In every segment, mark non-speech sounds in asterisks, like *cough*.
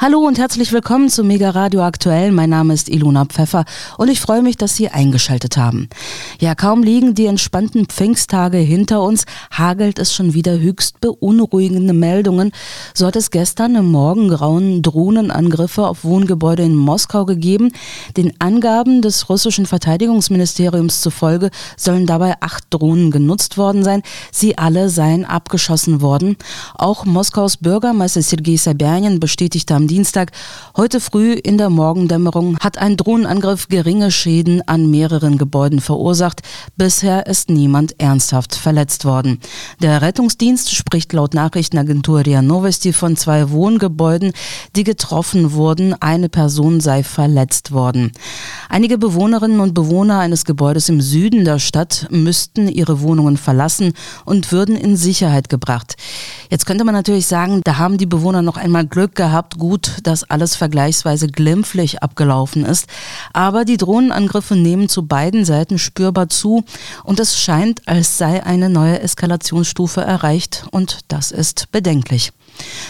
Hallo und herzlich willkommen zu Mega Radio Aktuell. Mein Name ist Ilona Pfeffer und ich freue mich, dass Sie eingeschaltet haben. Ja, kaum liegen die entspannten Pfingsttage hinter uns, hagelt es schon wieder höchst beunruhigende Meldungen. So hat es gestern im Morgengrauen Drohnenangriffe auf Wohngebäude in Moskau gegeben. Den Angaben des russischen Verteidigungsministeriums zufolge sollen dabei acht Drohnen genutzt worden sein. Sie alle seien abgeschossen worden. Auch Moskaus Bürgermeister Sergei Sabyanin bestätigte am Dienstag. Heute früh in der Morgendämmerung hat ein Drohnenangriff geringe Schäden an mehreren Gebäuden verursacht. Bisher ist niemand ernsthaft verletzt worden. Der Rettungsdienst spricht laut Nachrichtenagentur RIA Novosti von zwei Wohngebäuden, die getroffen wurden. Eine Person sei verletzt worden. Einige Bewohnerinnen und Bewohner eines Gebäudes im Süden der Stadt müssten ihre Wohnungen verlassen und würden in Sicherheit gebracht. Jetzt könnte man natürlich sagen, da haben die Bewohner noch einmal Glück gehabt. Gut, gut, dass alles vergleichsweise glimpflich abgelaufen ist, aber die Drohnenangriffe nehmen zu beiden Seiten spürbar zu. Und es scheint, als sei eine neue Eskalationsstufe erreicht. Und das ist bedenklich.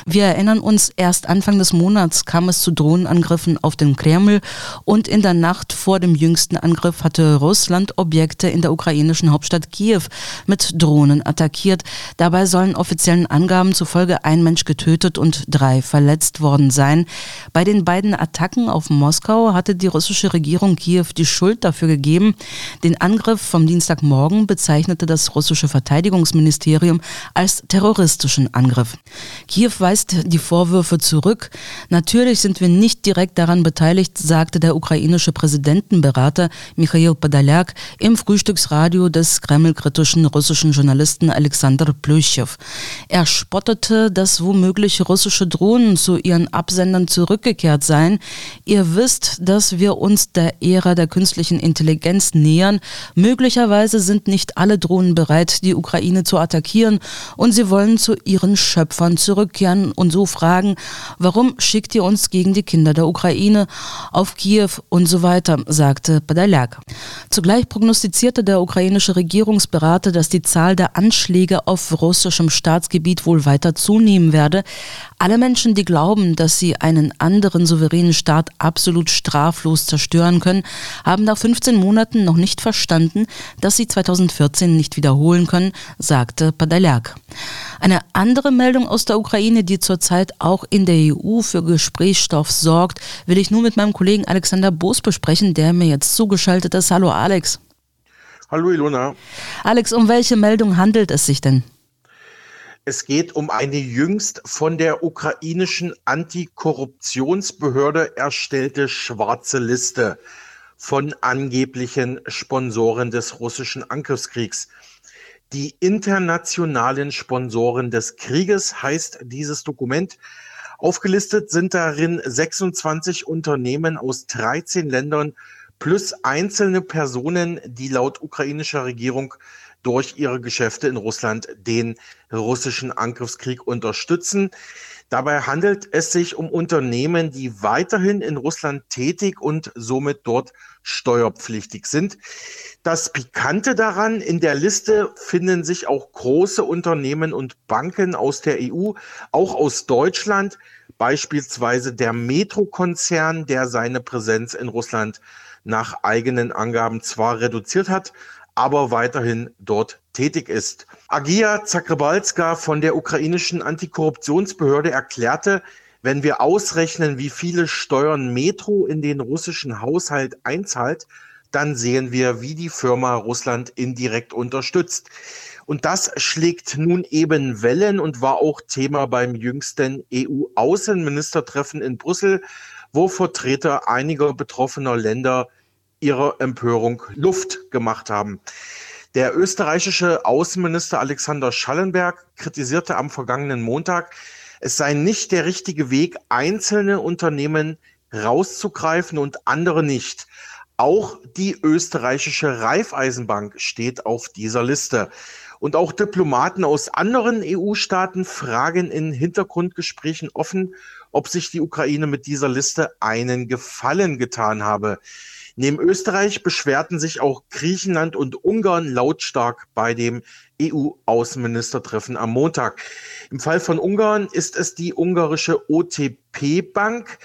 Wir erinnern uns, erst Anfang des Monats kam es zu Drohnenangriffen auf den Kreml und in der Nacht vor dem jüngsten Angriff hatte Russland Objekte in der ukrainischen Hauptstadt Kiew mit Drohnen attackiert. Dabei sollen offiziellen Angaben zufolge ein Mensch getötet und drei verletzt worden sein. Bei den beiden Attacken auf Moskau hatte die russische Regierung Kiew die Schuld dafür gegeben. Den Angriff vom Dienstagmorgen bezeichnete das russische Verteidigungsministerium als terroristischen Angriff. Kiew weist die Vorwürfe zurück. Natürlich sind wir nicht direkt daran beteiligt, sagte der ukrainische Präsidentenberater Michail Podolyak im Frühstücksradio des kremlkritischen russischen Journalisten Alexander Plüschew. Er spottete, dass womöglich russische Drohnen zu ihren Absendern zurückgekehrt seien. Ihr wisst, dass wir uns der Ära der künstlichen Intelligenz nähern. Möglicherweise sind nicht alle Drohnen bereit, die Ukraine zu attackieren und sie wollen zu ihren Schöpfern zurück zurückkehren und so fragen, warum schickt ihr uns gegen die Kinder der Ukraine auf Kiew und so weiter, sagte Badalyak. Zugleich prognostizierte der ukrainische Regierungsberater, dass die Zahl der Anschläge auf russischem Staatsgebiet wohl weiter zunehmen werde. Alle Menschen, die glauben, dass sie einen anderen souveränen Staat absolut straflos zerstören können, haben nach 15 Monaten noch nicht verstanden, dass sie 2014 nicht wiederholen können, sagte Padalyak. Eine andere Meldung aus der Ukraine, die zurzeit auch in der EU für Gesprächsstoff sorgt, will ich nun mit meinem Kollegen Alexander Boos besprechen, der mir jetzt zugeschaltet ist. Hallo Alex. Hallo Ilona. Alex, um welche Meldung handelt es sich denn? Es geht um eine jüngst von der ukrainischen Antikorruptionsbehörde erstellte schwarze Liste von angeblichen Sponsoren des russischen Angriffskriegs. Die internationalen Sponsoren des Krieges heißt dieses Dokument. Aufgelistet sind darin 26 Unternehmen aus 13 Ländern plus einzelne Personen, die laut ukrainischer Regierung durch ihre Geschäfte in Russland den russischen Angriffskrieg unterstützen. Dabei handelt es sich um Unternehmen, die weiterhin in Russland tätig und somit dort steuerpflichtig sind. Das Pikante daran, in der Liste finden sich auch große Unternehmen und Banken aus der EU, auch aus Deutschland, beispielsweise der Metro-Konzern, der seine Präsenz in Russland nach eigenen Angaben zwar reduziert hat, aber weiterhin dort tätig ist. Agia Zakrebalska von der ukrainischen Antikorruptionsbehörde erklärte, wenn wir ausrechnen, wie viele Steuern Metro in den russischen Haushalt einzahlt, dann sehen wir, wie die Firma Russland indirekt unterstützt. Und das schlägt nun eben Wellen und war auch Thema beim jüngsten EU-Außenministertreffen in Brüssel, wo Vertreter einiger betroffener Länder ihrer Empörung Luft gemacht haben. Der österreichische Außenminister Alexander Schallenberg kritisierte am vergangenen Montag, es sei nicht der richtige Weg, einzelne Unternehmen rauszugreifen und andere nicht. Auch die österreichische Raiffeisenbank steht auf dieser Liste. Und auch Diplomaten aus anderen EU-Staaten fragen in Hintergrundgesprächen offen, ob sich die Ukraine mit dieser Liste einen Gefallen getan habe. Neben Österreich beschwerten sich auch Griechenland und Ungarn lautstark bei dem EU-Außenministertreffen am Montag. Im Fall von Ungarn ist es die ungarische OTP-Bank,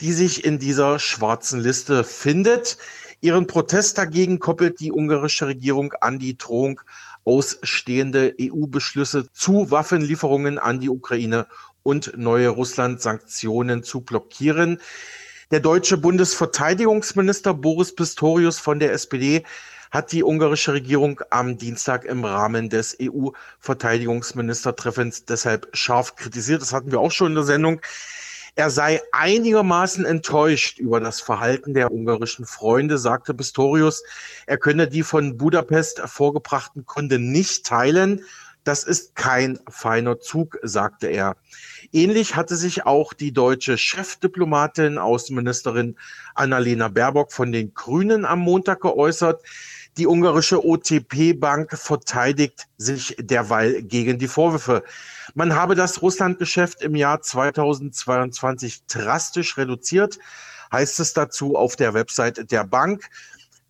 die sich in dieser schwarzen Liste findet. Ihren Protest dagegen koppelt die ungarische Regierung an die Drohung, ausstehende EU-Beschlüsse zu Waffenlieferungen an die Ukraine und neue Russland-Sanktionen zu blockieren. Der deutsche Bundesverteidigungsminister Boris Pistorius von der SPD hat die ungarische Regierung am Dienstag im Rahmen des EU-Verteidigungsministertreffens deshalb scharf kritisiert. Das hatten wir auch schon in der Sendung. Er sei einigermaßen enttäuscht über das Verhalten der ungarischen Freunde, sagte Pistorius. Er könne die von Budapest vorgebrachten Gründe nicht teilen. Das ist kein feiner Zug, sagte er. Ähnlich hatte sich auch die deutsche Chefdiplomatin, Außenministerin Annalena Baerbock von den Grünen am Montag geäußert. Die ungarische OTP-Bank verteidigt sich derweil gegen die Vorwürfe. Man habe das Russlandgeschäft im Jahr 2022 drastisch reduziert, heißt es dazu auf der Website der Bank.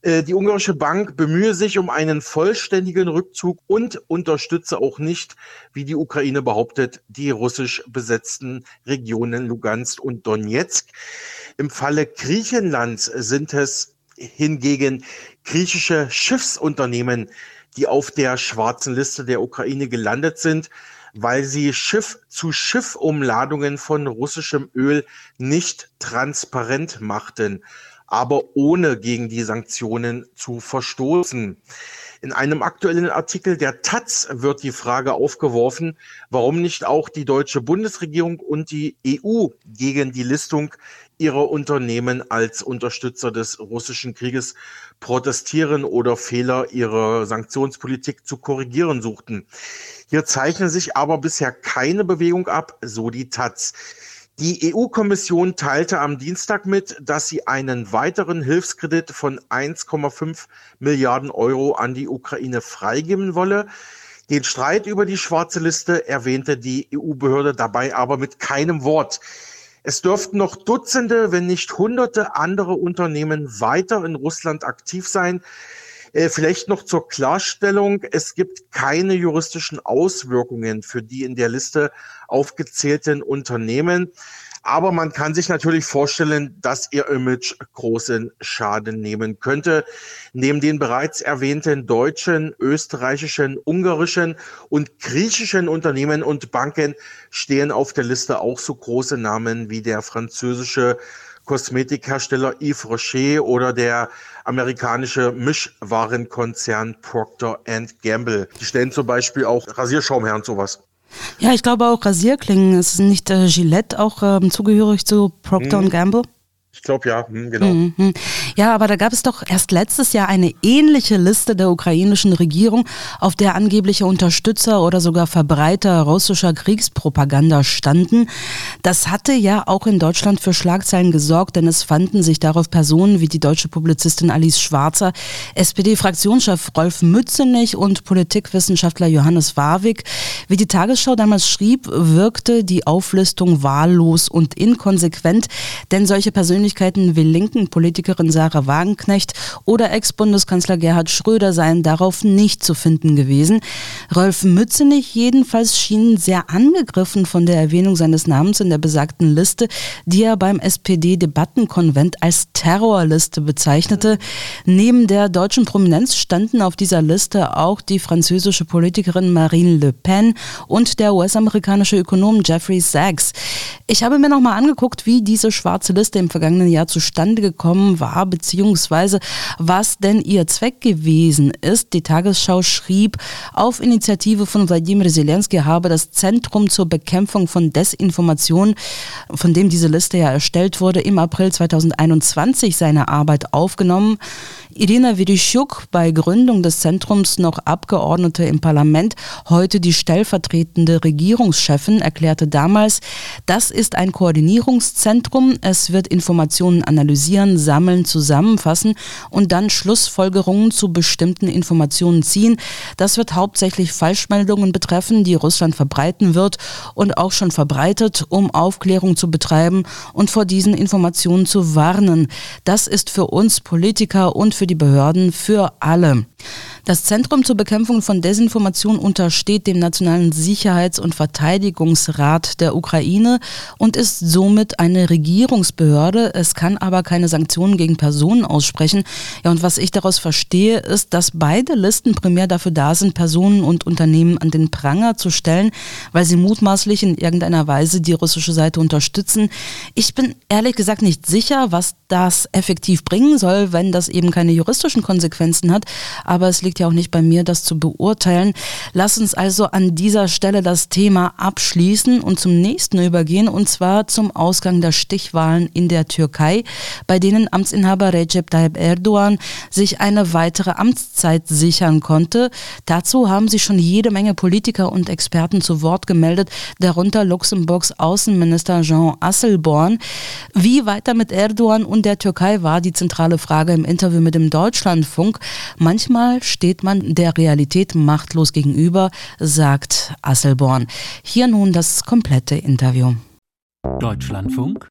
Äh, die ungarische Bank bemühe sich um einen vollständigen Rückzug und unterstütze auch nicht, wie die Ukraine behauptet, die russisch besetzten Regionen Lugansk und Donetsk. Im Falle Griechenlands sind es hingegen griechische Schiffsunternehmen, die auf der schwarzen Liste der Ukraine gelandet sind, weil sie Schiff-zu-Schiff-Umladungen von russischem Öl nicht transparent machten aber ohne gegen die Sanktionen zu verstoßen. In einem aktuellen Artikel der Taz wird die Frage aufgeworfen, warum nicht auch die deutsche Bundesregierung und die EU gegen die Listung ihrer Unternehmen als Unterstützer des russischen Krieges protestieren oder Fehler ihrer Sanktionspolitik zu korrigieren suchten. Hier zeichnet sich aber bisher keine Bewegung ab, so die Taz. Die EU-Kommission teilte am Dienstag mit, dass sie einen weiteren Hilfskredit von 1,5 Milliarden Euro an die Ukraine freigeben wolle. Den Streit über die schwarze Liste erwähnte die EU-Behörde dabei aber mit keinem Wort. Es dürften noch Dutzende, wenn nicht Hunderte andere Unternehmen weiter in Russland aktiv sein. Äh, vielleicht noch zur Klarstellung. Es gibt keine juristischen Auswirkungen für die in der Liste aufgezählten Unternehmen. Aber man kann sich natürlich vorstellen, dass ihr Image großen Schaden nehmen könnte. Neben den bereits erwähnten deutschen, österreichischen, ungarischen und griechischen Unternehmen und Banken stehen auf der Liste auch so große Namen wie der französische Kosmetikhersteller Yves Rocher oder der amerikanische Mischwarenkonzern Procter Gamble. Die stellen zum Beispiel auch Rasierschaum her und sowas. Ja, ich glaube auch Rasierklingen. Ist nicht äh, Gillette auch ähm, zugehörig zu Procter hm. Gamble? Ich glaube ja, hm, genau. Mhm. Ja, aber da gab es doch erst letztes Jahr eine ähnliche Liste der ukrainischen Regierung, auf der angebliche Unterstützer oder sogar Verbreiter russischer Kriegspropaganda standen. Das hatte ja auch in Deutschland für Schlagzeilen gesorgt, denn es fanden sich darauf Personen wie die deutsche Publizistin Alice Schwarzer, SPD-Fraktionschef Rolf Mützenich und Politikwissenschaftler Johannes Warwick. Wie die Tagesschau damals schrieb, wirkte die Auflistung wahllos und inkonsequent, denn solche Persönlichkeiten Persönlichkeiten wie linken Politikerin Sarah Wagenknecht oder Ex-Bundeskanzler Gerhard Schröder seien darauf nicht zu finden gewesen. Rolf Mützenich jedenfalls schien sehr angegriffen von der Erwähnung seines Namens in der besagten Liste, die er beim SPD-Debattenkonvent als Terrorliste bezeichnete. Neben der deutschen Prominenz standen auf dieser Liste auch die französische Politikerin Marine Le Pen und der US-amerikanische Ökonom Jeffrey Sachs. Ich habe mir nochmal angeguckt, wie diese schwarze Liste im vergangenen vergangenen Jahr zustande gekommen war, beziehungsweise was denn ihr Zweck gewesen ist. Die Tagesschau schrieb, auf Initiative von Wladimir Zelensky habe das Zentrum zur Bekämpfung von Desinformation, von dem diese Liste ja erstellt wurde, im April 2021 seine Arbeit aufgenommen. Irina Vereshchuk, bei Gründung des Zentrums noch Abgeordnete im Parlament, heute die stellvertretende Regierungschefin, erklärte damals, das ist ein Koordinierungszentrum. Es wird Informationen analysieren, sammeln, zusammenfassen und dann Schlussfolgerungen zu bestimmten Informationen ziehen. Das wird hauptsächlich Falschmeldungen betreffen, die Russland verbreiten wird und auch schon verbreitet, um Aufklärung zu betreiben und vor diesen Informationen zu warnen. Das ist für uns Politiker und für die Behörden für alle. Das Zentrum zur Bekämpfung von Desinformation untersteht dem Nationalen Sicherheits- und Verteidigungsrat der Ukraine und ist somit eine Regierungsbehörde. Es kann aber keine Sanktionen gegen Personen aussprechen. Ja, und was ich daraus verstehe, ist, dass beide Listen primär dafür da sind, Personen und Unternehmen an den Pranger zu stellen, weil sie mutmaßlich in irgendeiner Weise die russische Seite unterstützen. Ich bin ehrlich gesagt nicht sicher, was das effektiv bringen soll, wenn das eben keine juristischen Konsequenzen hat aber es liegt ja auch nicht bei mir, das zu beurteilen. Lass uns also an dieser Stelle das Thema abschließen und zum nächsten übergehen, und zwar zum Ausgang der Stichwahlen in der Türkei, bei denen Amtsinhaber Recep Tayyip Erdogan sich eine weitere Amtszeit sichern konnte. Dazu haben sich schon jede Menge Politiker und Experten zu Wort gemeldet, darunter Luxemburgs Außenminister Jean Asselborn. Wie weiter mit Erdogan und der Türkei war die zentrale Frage im Interview mit dem Deutschlandfunk. Manchmal Manchmal steht man der Realität machtlos gegenüber, sagt Asselborn. Hier nun das komplette Interview. Deutschlandfunk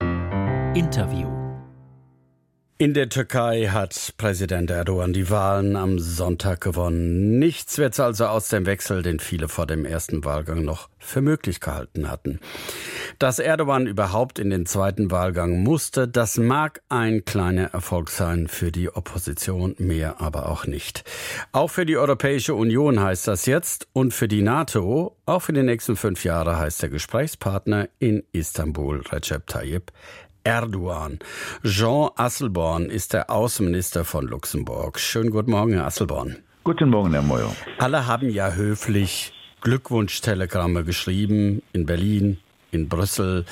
Interview in der Türkei hat Präsident Erdogan die Wahlen am Sonntag gewonnen. Nichts wird also aus dem Wechsel, den viele vor dem ersten Wahlgang noch für möglich gehalten hatten. Dass Erdogan überhaupt in den zweiten Wahlgang musste, das mag ein kleiner Erfolg sein für die Opposition, mehr aber auch nicht. Auch für die Europäische Union heißt das jetzt und für die NATO, auch für die nächsten fünf Jahre heißt der Gesprächspartner in Istanbul Recep Tayyip Erdogan. Jean Asselborn ist der Außenminister von Luxemburg. Schönen guten Morgen, Herr Asselborn. Guten Morgen, Herr Moyo. Alle haben ja höflich Glückwunschtelegramme geschrieben in Berlin, in Brüssel.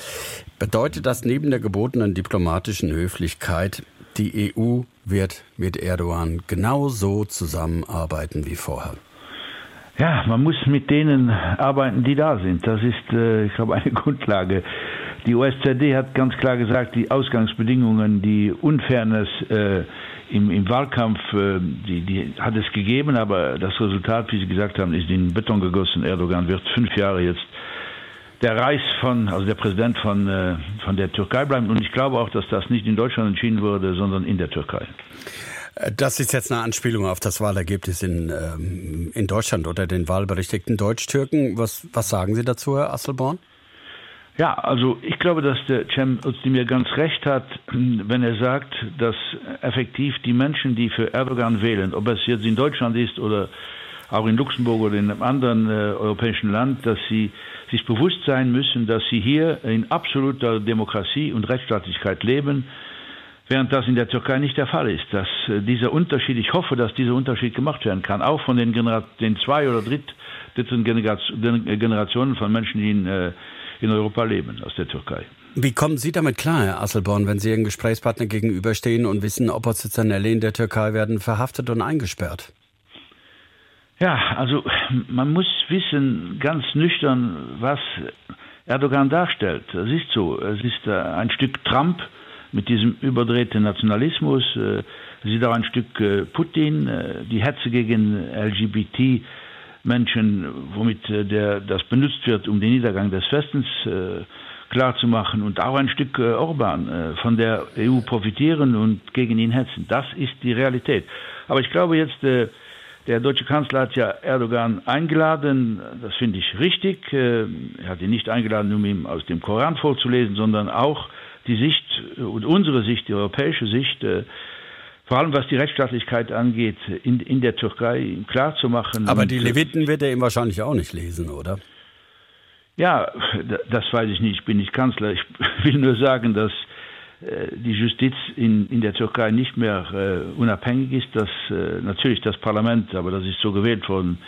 Bedeutet das neben der gebotenen diplomatischen Höflichkeit, die EU wird mit Erdogan genauso zusammenarbeiten wie vorher? Ja, man muss mit denen arbeiten, die da sind. Das ist, äh, ich glaube, eine *laughs* Grundlage. Die OSZE hat ganz klar gesagt, die Ausgangsbedingungen, die Unfairness äh, im, im, Wahlkampf, äh, die, die, hat es gegeben, aber das Resultat, wie Sie gesagt haben, ist in Beton gegossen. Erdogan wird fünf Jahre jetzt der Reis von, also der Präsident von, äh, von der Türkei bleiben. Und ich glaube auch, dass das nicht in Deutschland entschieden wurde, sondern in der Türkei. Das ist jetzt eine Anspielung auf das Wahlergebnis in, ähm, in Deutschland oder den wahlberechtigten Deutsch-Türken. Was, was sagen Sie dazu, Herr Asselborn? Ja, also ich glaube, dass der Cem Özdemir ganz recht hat, *clears throat* wenn er sagt, dass effektiv die Menschen, die für Erdogan wählen, ob es jetzt in Deutschland ist oder auch in Luxemburg oder in einem anderen äh, europäischen Land, dass sie sich bewusst sein müssen, dass sie hier in absoluter Demokratie und Rechtsstaatlichkeit leben, während das in der Türkei nicht der Fall ist. Dass äh, dieser Unterschied, ich hoffe, dass dieser Unterschied gemacht werden kann, auch von den, Genera den zwei oder dritt, dritten Generationen von Menschen, die in äh, in Europa leben, aus der Türkei. Wie kommen Sie damit klar, Herr Asselborn, wenn Sie Ihren Gesprächspartner gegenüberstehen und wissen, Oppositionelle in der Türkei werden verhaftet und eingesperrt? Ja, also man muss wissen, ganz nüchtern, was Erdogan darstellt. Es ist so, es ist äh, ein Stück Trump mit diesem überdrehten Nationalismus, es ist auch ein Stück äh, Putin, äh, die Hetze gegen LGBT Menschen, womit äh, der, das benutzt wird, um den Niedergang des Westens äh, klarzumachen und auch ein Stück äh, Orban äh, von der EU profitieren und gegen ihn hetzen. Das ist die Realität. Aber ich glaube jetzt, äh, der deutsche Kanzler hat ja Erdogan eingeladen, das finde ich richtig. Äh, er hat ihn nicht eingeladen, um ihm aus dem Koran vorzulesen, sondern auch die Sicht und unsere Sicht, die europäische Sicht, äh, vor allem was die Rechtsstaatlichkeit angeht, in, in der Türkei klar zu machen. Aber die Leviten wird er ihm wahrscheinlich auch nicht lesen, oder? Ja, das weiß ich nicht. Ich bin nicht Kanzler. Ich *laughs* will nur sagen, dass äh, die Justiz in, in der Türkei nicht mehr äh, unabhängig ist, dass äh, natürlich das Parlament, aber das ist so gewählt worden,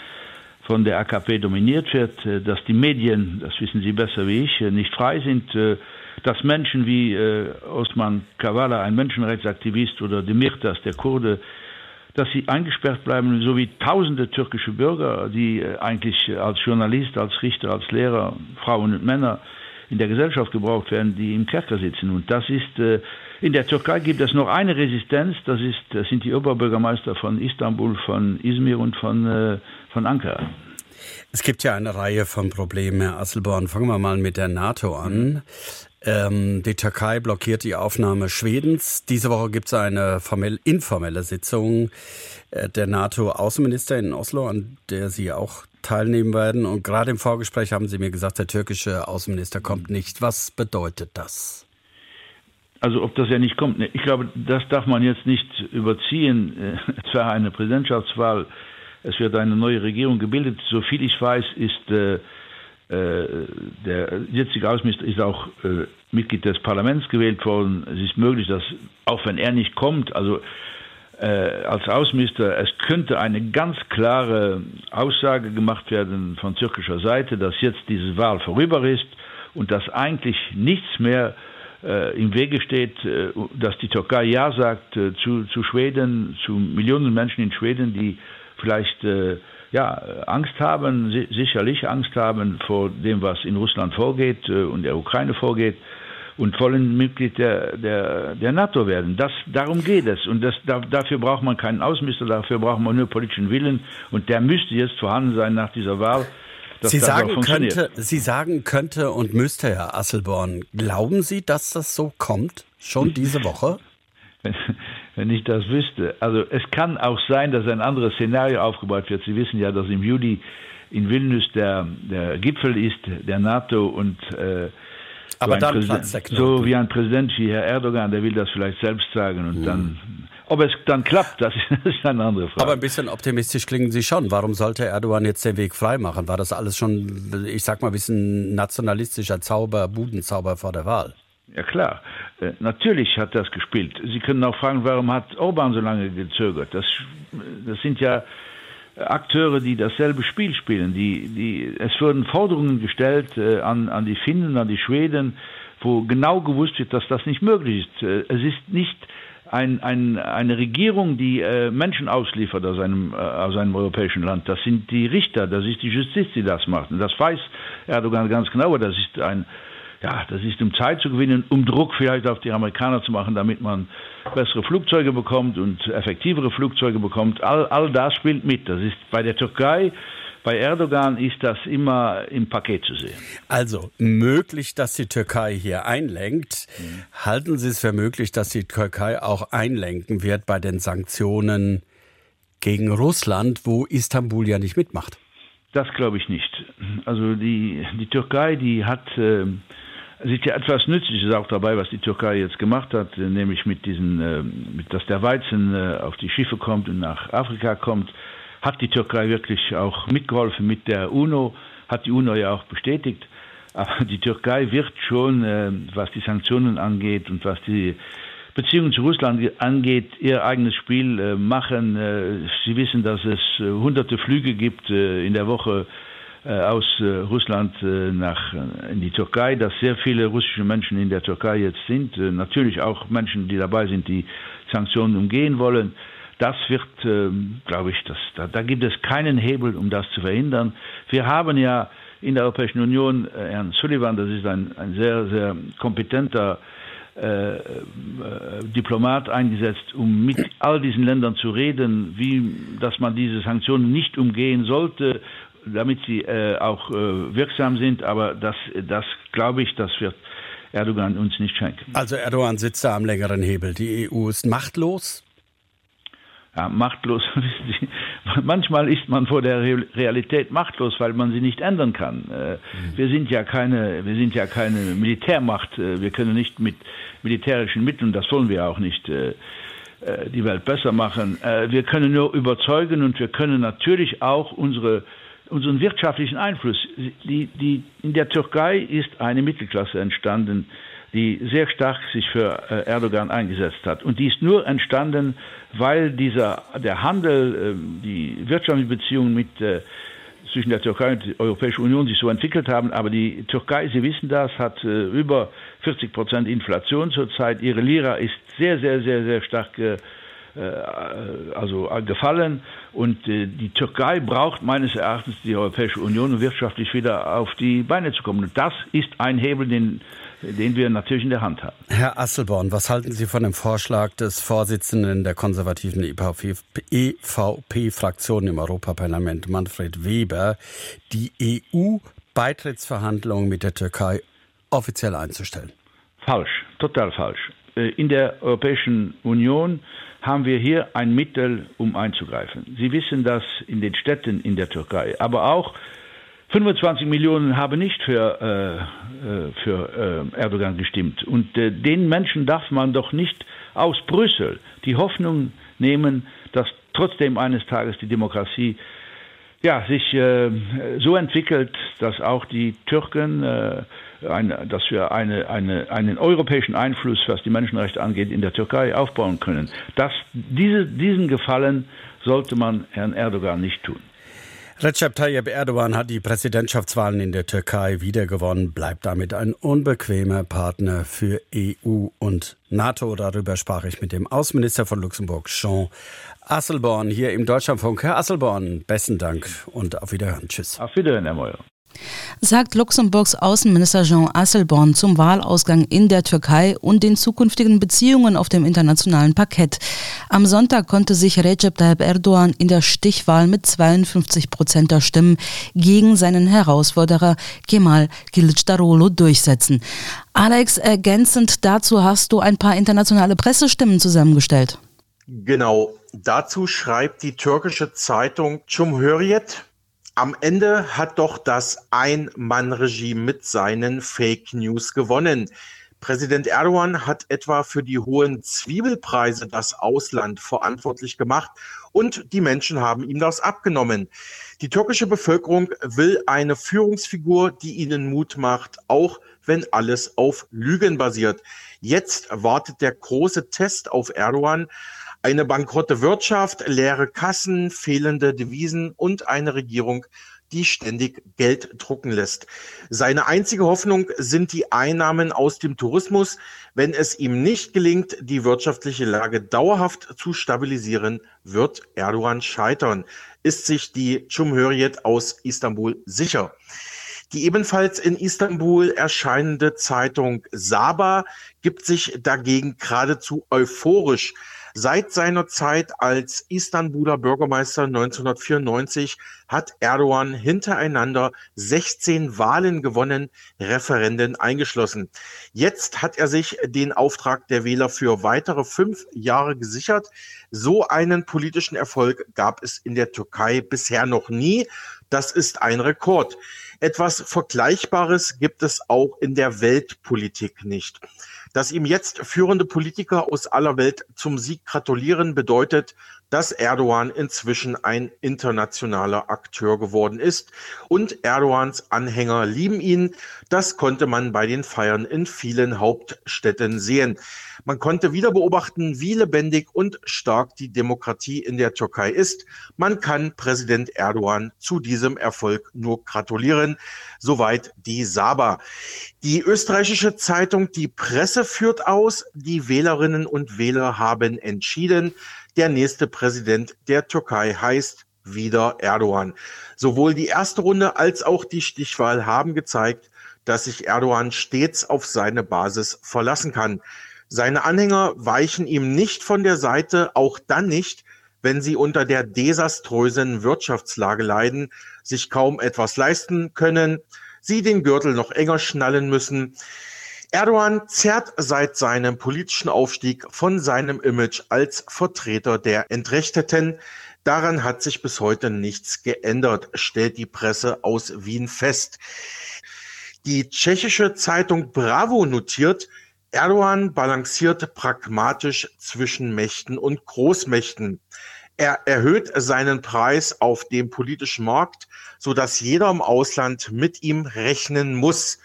von der AKP dominiert wird, äh, dass die Medien, das wissen Sie besser wie ich, äh, nicht frei sind, äh, dass Menschen wie äh, Osman Kavala, ein Menschenrechtsaktivist, oder Demirtas, der Kurde, dass sie eingesperrt bleiben, so wie tausende türkische Bürger, die äh, eigentlich als Journalist, als Richter, als Lehrer, Frauen und Männer in der Gesellschaft gebraucht werden, die im Kerker sitzen. Und das ist, äh, in der Türkei gibt es noch eine Resistenz, das, ist, das sind die Oberbürgermeister von Istanbul, von Izmir und von, äh, von Ankara. Es gibt ja eine Reihe von Problemen, Herr Asselborn. Fangen wir mal mit der NATO an. Ähm, die Türkei blockiert die Aufnahme Schwedens. Diese Woche gibt es eine formell informelle Sitzung äh, der NATO-Außenminister in Oslo, an der Sie auch teilnehmen werden. Und gerade im Vorgespräch haben Sie mir gesagt, der türkische Außenminister kommt nicht. Was bedeutet das? Also ob das ja nicht kommt, ich glaube, das darf man jetzt nicht überziehen. Es war eine Präsidentschaftswahl es wird eine neue Regierung gebildet. Soviel ich weiß, ist äh, äh, der jetzige Außenminister ist auch äh, Mitglied des Parlaments gewählt worden. Es ist möglich, dass auch wenn er nicht kommt, also äh, als Außenminister, es könnte eine ganz klare Aussage gemacht werden von türkischer Seite, dass jetzt diese Wahl vorüber ist und dass eigentlich nichts mehr äh, im Wege steht, äh, dass die Türkei Ja sagt äh, zu, zu Schweden, zu Millionen Menschen in Schweden, die vielleicht äh, ja, Angst haben, si sicherlich Angst haben vor dem, was in Russland vorgeht äh, und der Ukraine vorgeht und wollen Mitglied der, der, der NATO werden. Das, darum geht es. Und das, da, dafür braucht man keinen Außenminister, dafür braucht man nur politischen Willen. Und der müsste jetzt vorhanden sein nach dieser Wahl. Sie sagen, könnte, Sie sagen könnte und müsste, Herr Asselborn. Glauben Sie, dass das so kommt? Schon diese Woche? *laughs* wenn ich das wüsste. Also es kann auch sein, dass ein anderes Szenario aufgebaut wird. Sie wissen ja, dass im Juli in Vilnius der, der Gipfel ist, der NATO und äh, so, Präsident, so wie ein Präsident wie Herr Erdogan, der will das vielleicht selbst sagen und hm. dann ob es dann klappt, *laughs* das ist eine andere Frage. Aber ein bisschen optimistisch klingen Sie schon. Warum sollte Erdogan jetzt den Weg freimachen? War das alles schon, ich sag mal, ein bisschen nationalistischer Zauber, Budenzauber vor der Wahl? Ja klar, natürlich hat das gespielt. Sie können auch fragen, warum hat Orban so lange gezögert? Das, das sind ja Akteure, die dasselbe Spiel spielen. Die, die, es wurden Forderungen gestellt äh, an, an die Finnen, an die Schweden, wo genau gewusst wird, dass das nicht möglich ist. Äh, es ist nicht ein, ein, eine Regierung, die äh, Menschen ausliefert aus einem, äh, aus einem europäischen Land. Das sind die Richter, das ist die Justiz, die das macht. Und das weiß Erdogan ganz genau. Das ist ein ja, das ist um Zeit zu gewinnen, um Druck vielleicht auf die Amerikaner zu machen, damit man bessere Flugzeuge bekommt und effektivere Flugzeuge bekommt. All, all das spielt mit. Das ist bei der Türkei, bei Erdogan ist das immer im Paket zu sehen. Also möglich, dass die Türkei hier einlenkt. Mhm. Halten Sie es für möglich, dass die Türkei auch einlenken wird bei den Sanktionen gegen Russland, wo Istanbul ja nicht mitmacht? Das glaube ich nicht. Also die, die Türkei, die hat äh, ist ja etwas Nützliches auch dabei, was die Türkei jetzt gemacht hat, äh, nämlich mit diesen, äh, mit, dass der Weizen äh, auf die Schiffe kommt und nach Afrika kommt, hat die Türkei wirklich auch mitgeholfen mit der UNO, hat die UNO ja auch bestätigt. Aber *laughs* die Türkei wird schon, was die Sanktionen angeht und was die Beziehungen zu Russland angeht, ihr eigenes Spiel machen. Sie wissen, dass es hunderte Flüge gibt in der Woche aus äh, Russland äh, nach in die Türkei, dass sehr viele russische Menschen in der Türkei jetzt sind, natürlich auch Menschen, die dabei sind, die Sanktionen umgehen wollen. Das wird, ähm, glaube ich, das, da, da gibt es keinen Hebel, um das zu verhindern. Wir haben ja in der Europäischen Union Herrn Sullivan, das ist ein, ein sehr, sehr kompetenter äh, äh, Diplomat eingesetzt, um mit all diesen Ländern zu reden, wie, dass man diese Sanktionen nicht umgehen sollte damit sie äh, auch äh, wirksam sind. Aber das, das glaube ich, das wird Erdogan uns nicht schenken. Also Erdogan sitzt da am längeren Hebel. Die EU ist machtlos. Ja, machtlos. *laughs* Manchmal ist man vor der Realität machtlos, weil man sie nicht ändern kann. Äh, mhm. Wir sind ja keine, wir sind ja keine Militärmacht. Äh, wir können nicht mit militärischen Mitteln, das wollen wir auch nicht, äh, die Welt besser machen. Wir können nur überzeugen und wir können natürlich auch unsere unseren wirtschaftlichen Einfluss. Die, die, in der Türkei ist eine Mittelklasse entstanden, die sehr stark sich für äh, Erdogan eingesetzt hat. Und die ist nur entstanden, weil dieser, der Handel, ähm, die wirtschaftlichen Beziehungen mit, äh, zwischen der Türkei und der Europäischen Union sich so entwickelt haben. Aber die Türkei, Sie wissen das, hat äh, über 40 Prozent Inflation zurzeit. Ihre Lira ist sehr, sehr, sehr, sehr stark also gefallen. Und die Türkei braucht meines Erachtens die Europäische Union, um wirtschaftlich wieder auf die Beine zu kommen. Und das ist ein Hebel, den den wir natürlich in der Hand haben. Herr Asselborn, was halten Sie von dem Vorschlag des Vorsitzenden der konservativen EVP-Fraktion im Europaparlament, Manfred Weber, die EU-Beitrittsverhandlungen mit der Türkei offiziell einzustellen? Falsch, total falsch. Äh, in der Europäischen Union haben wir hier ein Mittel, um einzugreifen. Sie wissen das in den Städten in der Türkei, aber auch 25 Millionen haben nicht für, äh, äh, für äh, Erdogan gestimmt. Und äh, den Menschen darf man doch nicht aus Brüssel die Hoffnung nehmen, dass trotzdem eines Tages die Demokratie ja, sich äh, so entwickelt, dass auch die Türken, äh, eine, dass wir eine, eine, einen europäischen Einfluss, was die Menschenrechte angeht, in der Türkei aufbauen können. Das, diese, diesen Gefallen sollte man Herrn Erdogan nicht tun. Recep Tayyip Erdogan hat die Präsidentschaftswahlen in der Türkei wiedergewonnen, bleibt damit ein unbequemer Partner für EU und NATO. Darüber sprach ich mit dem Außenminister von Luxemburg, Jean Asselborn, hier im Deutschlandfunk. Herr Asselborn, besten Dank und auf Wiederhören. Tschüss. Auf Wiederhören, Herr Meuer sagt Luxemburgs Außenminister Jean Asselborn zum Wahlausgang in der Türkei und den zukünftigen Beziehungen auf dem internationalen Parkett. Am Sonntag konnte sich Recep Tayyip Erdogan in der Stichwahl mit 52 Prozent der Stimmen gegen seinen Herausforderer Kemal Kılıçdaroğlu durchsetzen. Alex, ergänzend dazu hast du ein paar internationale Pressestimmen zusammengestellt. Genau, dazu schreibt die türkische Zeitung Cumhuriyet am Ende hat doch das Ein-Mann-Regime mit seinen Fake News gewonnen. Präsident Erdogan hat etwa für die hohen Zwiebelpreise das Ausland verantwortlich gemacht und die Menschen haben ihm das abgenommen. Die türkische Bevölkerung will eine Führungsfigur, die ihnen Mut macht, auch wenn alles auf Lügen basiert. Jetzt wartet der große Test auf Erdogan. Eine bankrotte Wirtschaft, leere Kassen, fehlende Devisen und eine Regierung, die ständig Geld drucken lässt. Seine einzige Hoffnung sind die Einnahmen aus dem Tourismus. Wenn es ihm nicht gelingt, die wirtschaftliche Lage dauerhaft zu stabilisieren, wird Erdogan scheitern, ist sich die Cumhuriyet aus Istanbul sicher. Die ebenfalls in Istanbul erscheinende Zeitung Saba gibt sich dagegen geradezu euphorisch. Seit seiner Zeit als Istanbuler Bürgermeister 1994 hat Erdogan hintereinander 16 Wahlen gewonnen, Referenden eingeschlossen. Jetzt hat er sich den Auftrag der Wähler für weitere fünf Jahre gesichert. So einen politischen Erfolg gab es in der Türkei bisher noch nie. Das ist ein Rekord. Etwas Vergleichbares gibt es auch in der Weltpolitik nicht. Dass ihm jetzt führende Politiker aus aller Welt zum Sieg gratulieren, bedeutet, dass Erdogan inzwischen ein internationaler Akteur geworden ist und Erdogans Anhänger lieben ihn. Das konnte man bei den Feiern in vielen Hauptstädten sehen. Man konnte wieder beobachten, wie lebendig und stark die Demokratie in der Türkei ist. Man kann Präsident Erdogan zu diesem Erfolg nur gratulieren. Soweit die Saba. Die österreichische Zeitung Die Presse führt aus, die Wählerinnen und Wähler haben entschieden, der nächste Präsident der Türkei heißt wieder Erdogan. Sowohl die erste Runde als auch die Stichwahl haben gezeigt, dass sich Erdogan stets auf seine Basis verlassen kann. Seine Anhänger weichen ihm nicht von der Seite, auch dann nicht, wenn sie unter der desaströsen Wirtschaftslage leiden, sich kaum etwas leisten können, sie den Gürtel noch enger schnallen müssen, Erdogan zerrt seit seinem politischen Aufstieg von seinem Image als Vertreter der Entrechteten. Daran hat sich bis heute nichts geändert, stellt die Presse aus Wien fest. Die tschechische Zeitung Bravo notiert, Erdogan balanciert pragmatisch zwischen Mächten und Großmächten. Er erhöht seinen Preis auf dem politischen Markt, so dass jeder im Ausland mit ihm rechnen muss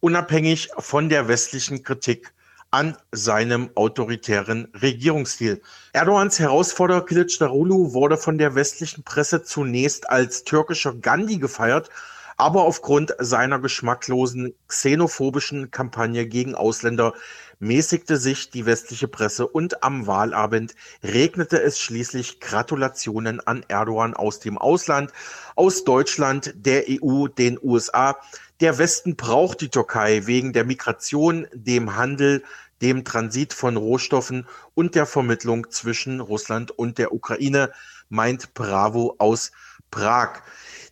unabhängig von der westlichen Kritik an seinem autoritären Regierungsstil. Erdogans Herausforderer Kılıçdaroğlu wurde von der westlichen Presse zunächst als türkischer Gandhi gefeiert, aber aufgrund seiner geschmacklosen xenophobischen Kampagne gegen Ausländer mäßigte sich die westliche Presse und am Wahlabend regnete es schließlich Gratulationen an Erdogan aus dem Ausland, aus Deutschland, der EU, den USA. Der Westen braucht die Türkei wegen der Migration, dem Handel, dem Transit von Rohstoffen und der Vermittlung zwischen Russland und der Ukraine, meint Bravo aus Prag.